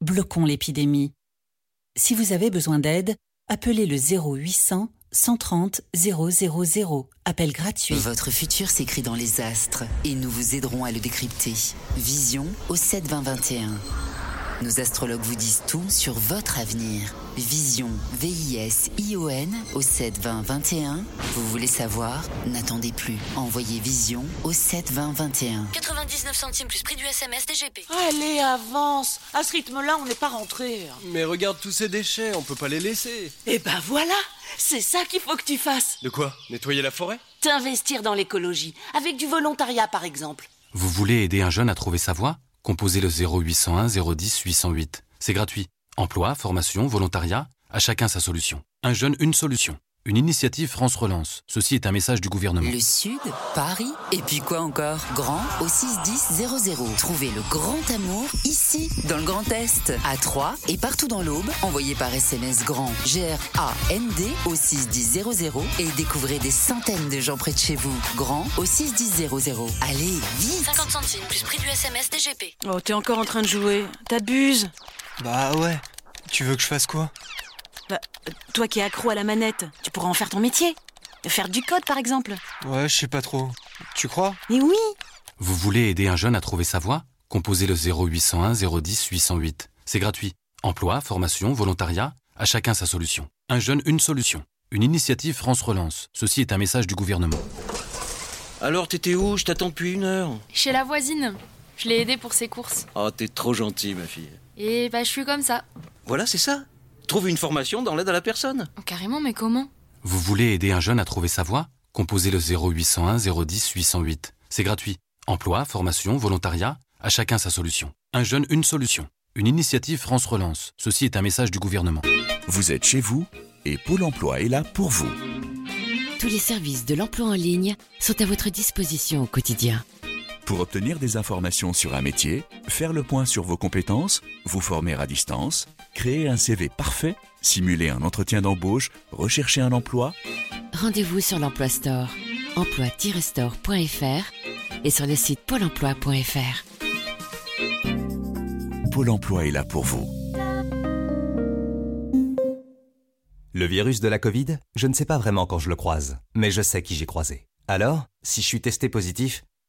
Bloquons l'épidémie. Si vous avez besoin d'aide, appelez le 0800 130 000, appel gratuit. Votre futur s'écrit dans les astres et nous vous aiderons à le décrypter. Vision au 72021. Nos astrologues vous disent tout sur votre avenir. Vision, V-I-S-I-O-N au 7 20 21. Vous voulez savoir? N'attendez plus. Envoyez Vision au 7 20 21. 99 centimes plus prix du SMS DGP. Allez, avance À ce rythme-là, on n'est pas rentré. Hein. Mais regarde tous ces déchets, on peut pas les laisser. Eh ben voilà C'est ça qu'il faut que tu fasses. De quoi? Nettoyer la forêt? T'investir dans l'écologie, avec du volontariat par exemple. Vous voulez aider un jeune à trouver sa voie? Composez le 0801 010 808. C'est gratuit. Emploi, formation, volontariat, à chacun sa solution. Un jeune, une solution. Une initiative France Relance. Ceci est un message du gouvernement. Le Sud, Paris, et puis quoi encore? Grand au 610 Trouvez le grand amour ici, dans le Grand Est, à Troyes et partout dans l'Aube. Envoyez par SMS grand G-R-A-N-D au 610 et découvrez des centaines de gens près de chez vous. Grand au 610 Allez, vite 50 centimes plus prix du SMS DGP. Oh, t'es encore en train de jouer. T'abuses bah ouais. Tu veux que je fasse quoi? Bah, toi qui es accro à la manette, tu pourras en faire ton métier. Faire du code, par exemple. Ouais, je sais pas trop. Tu crois? Mais oui Vous voulez aider un jeune à trouver sa voie? Composez le 0801 010 808. C'est gratuit. Emploi, formation, volontariat, à chacun sa solution. Un jeune, une solution. Une initiative France Relance. Ceci est un message du gouvernement. Alors, t'étais où? Je t'attends depuis une heure. Chez la voisine. Je l'ai aidée pour ses courses. Oh, t'es trop gentille, ma fille. Et bah, je suis comme ça. Voilà, c'est ça. Trouve une formation dans l'aide à la personne. Oh, carrément, mais comment? Vous voulez aider un jeune à trouver sa voie? Composez le 0801 010 808. C'est gratuit. Emploi, formation, volontariat, à chacun sa solution. Un jeune, une solution. Une initiative France Relance. Ceci est un message du gouvernement. Vous êtes chez vous et Pôle emploi est là pour vous. Tous les services de l'emploi en ligne sont à votre disposition au quotidien. Pour obtenir des informations sur un métier, faire le point sur vos compétences, vous former à distance, créer un CV parfait, simuler un entretien d'embauche, rechercher un emploi, Rendez-vous sur l'Emploi Store, emploi-store.fr et sur le site pôle emploi.fr. Pôle emploi est là pour vous. Le virus de la Covid, je ne sais pas vraiment quand je le croise, mais je sais qui j'ai croisé. Alors, si je suis testé positif,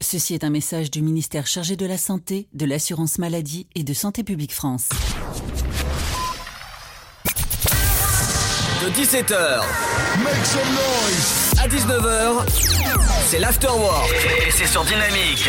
Ceci est un message du ministère chargé de la Santé, de l'Assurance Maladie et de Santé Publique France. De 17h Make some noise à 19h, c'est l'afterwork et c'est sur Dynamique.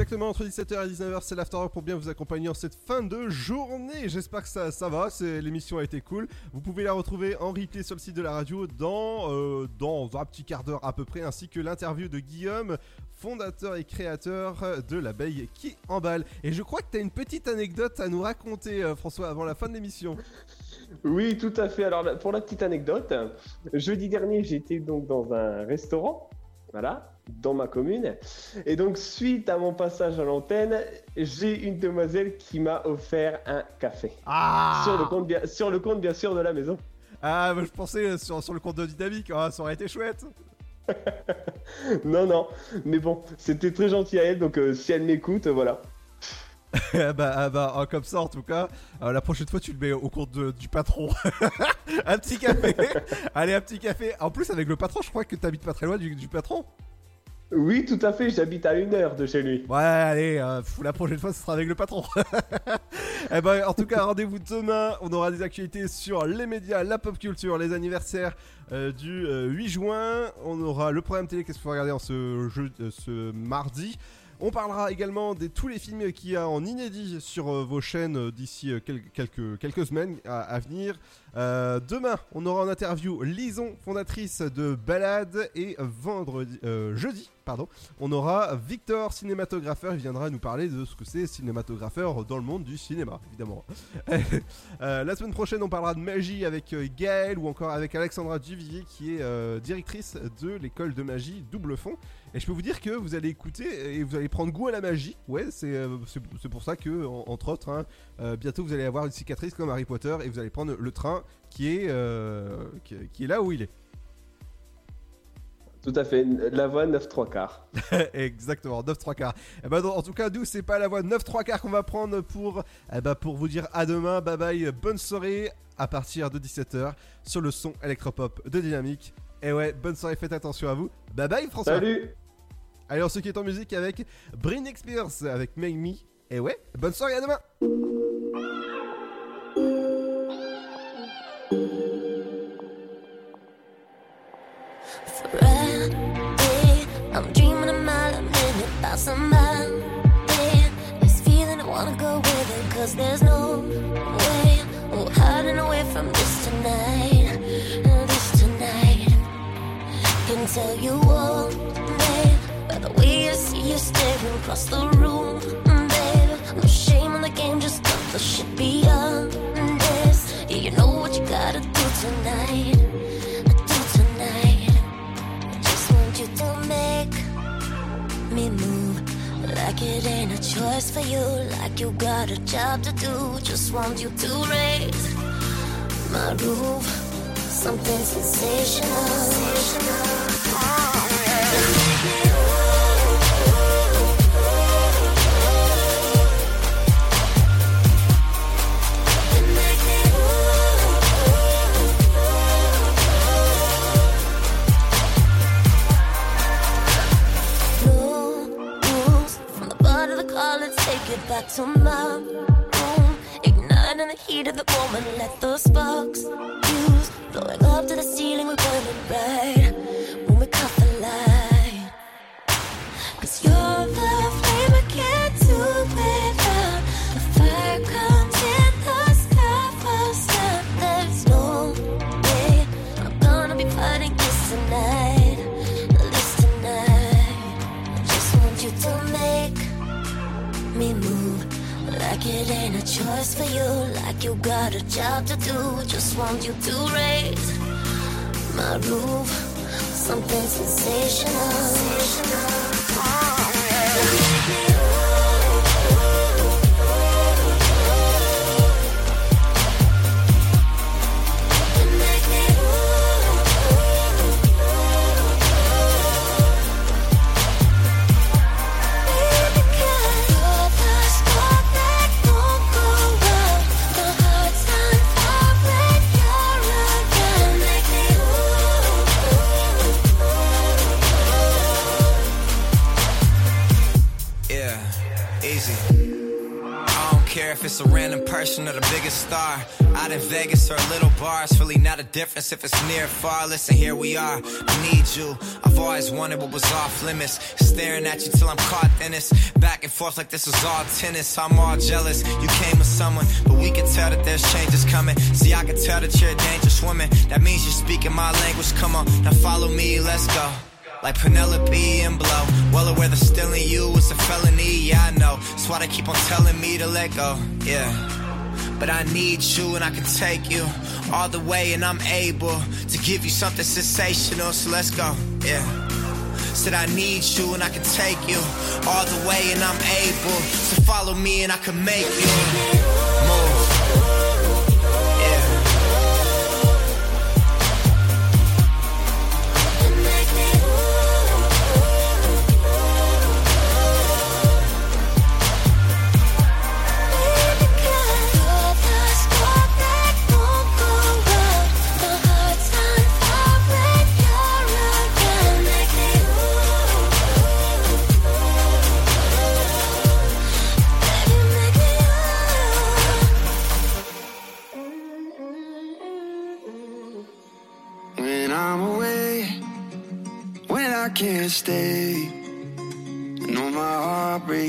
Exactement, entre 17h et 19h, c'est l'Afterwork pour bien vous accompagner en cette fin de journée. J'espère que ça, ça va, l'émission a été cool. Vous pouvez la retrouver en replay sur le site de la radio dans, euh, dans un petit quart d'heure à peu près, ainsi que l'interview de Guillaume, fondateur et créateur de l'abeille qui emballe. Et je crois que tu as une petite anecdote à nous raconter, euh, François, avant la fin de l'émission. Oui, tout à fait. Alors, pour la petite anecdote, jeudi dernier, j'étais donc dans un restaurant, voilà, dans ma commune. Et donc, suite à mon passage à l'antenne, j'ai une demoiselle qui m'a offert un café. Ah sur, le compte, bien, sur le compte, bien sûr, de la maison. Ah, bah, je pensais euh, sur, sur le compte de Dynamique, ah, ça aurait été chouette. Non, non, mais bon, c'était très gentil à elle, donc euh, si elle m'écoute, voilà. Ah bah, ah bah ah, comme ça en tout cas, euh, la prochaine fois tu le mets au compte de- du patron. un petit café. Allez, un petit café. En plus, avec le patron, je crois que t'habites pas très loin du, du patron. Oui, tout à fait, j'habite à une heure de chez lui. Ouais, allez, euh, la prochaine fois ce sera avec le patron. eh ben, en tout cas, rendez-vous demain. On aura des actualités sur les médias, la pop culture, les anniversaires euh, du euh, 8 juin. On aura le programme télé, qu'est-ce qu'il faut regarder en ce, jeu, euh, ce mardi? On parlera également de tous les films qu'il y a en inédit sur euh, vos chaînes euh, d'ici euh, quel- quelques, semaines à, venir. Demain, on aura en interview Lison, fondatrice de Balade, et vendredi, jeudi, pardon, on aura Victor, cinématographeur. Il viendra nous parler de ce que c'est cinématographeur dans le monde du cinéma, évidemment. La semaine prochaine, on parlera de magie avec Gaëlle ou encore avec Alexandra Duvivier, qui est directrice de l'école de magie Double Fond. Et je peux vous dire que vous allez écouter et vous allez prendre goût à la magie. Ouais, c'est euh, pour ça que, en- entre autres, hein, euh, bientôt vous allez avoir une cicatrice comme Harry Potter et vous allez prendre le train qui est, euh, qui, qui est là où il est. Tout à fait. La voix 9 3 quarts. Exactement, 9 3 quarts. Eh ben, en tout cas, nous, c'est pas la voie 9 3 quarts qu'on va prendre pour, eh ben, pour vous dire à demain. Bye bye, bonne soirée à partir de 17h sur le son électropop de Dynamique. Et ouais, bonne soirée, faites attention à vous. Bye bye, François. Salut. Allez, on se quitte en musique avec Britney Spears avec Make Me. Et ouais, bonne soirée, à demain. I'm dreaming a mile a about somebody. This feeling I wanna go with it, cause there's no way we're hiding away from this tonight. This tonight. Can tell you all, the way I see you staring across the room, mm, babe. No shame in the game, just cut the shit beyond this. Yeah, you know what you gotta do tonight. Do tonight. I Just want you to make me move like it ain't a choice for you, like you got a job to do. Just want you to raise my roof, something sensational. Back to my room. Ignite in the heat of the moment, let the sparks fuse. Blowing up to the ceiling, we're burning bright. You, like you got a job to do. Just want you to raise my roof, something sensational. Oh, yeah, a random person or the biggest star. Out in Vegas or a little bar, it's really not a difference if it's near or far. Listen, here we are. I need you. I've always wanted what was off limits. Staring at you till I'm caught in this. Back and forth like this was all tennis. I'm all jealous. You came with someone, but we can tell that there's changes coming. See, I can tell that you're a dangerous woman. That means you're speaking my language. Come on, now follow me, let's go. Like Penelope and Blow. Well aware that stealing you is a felony, yeah, I know. That's why they keep on telling me to let go, yeah. But I need you and I can take you all the way, and I'm able to give you something sensational, so let's go, yeah. Said I need you and I can take you all the way, and I'm able to follow me and I can make you move. I'm away, when I can't stay, no my heart breaks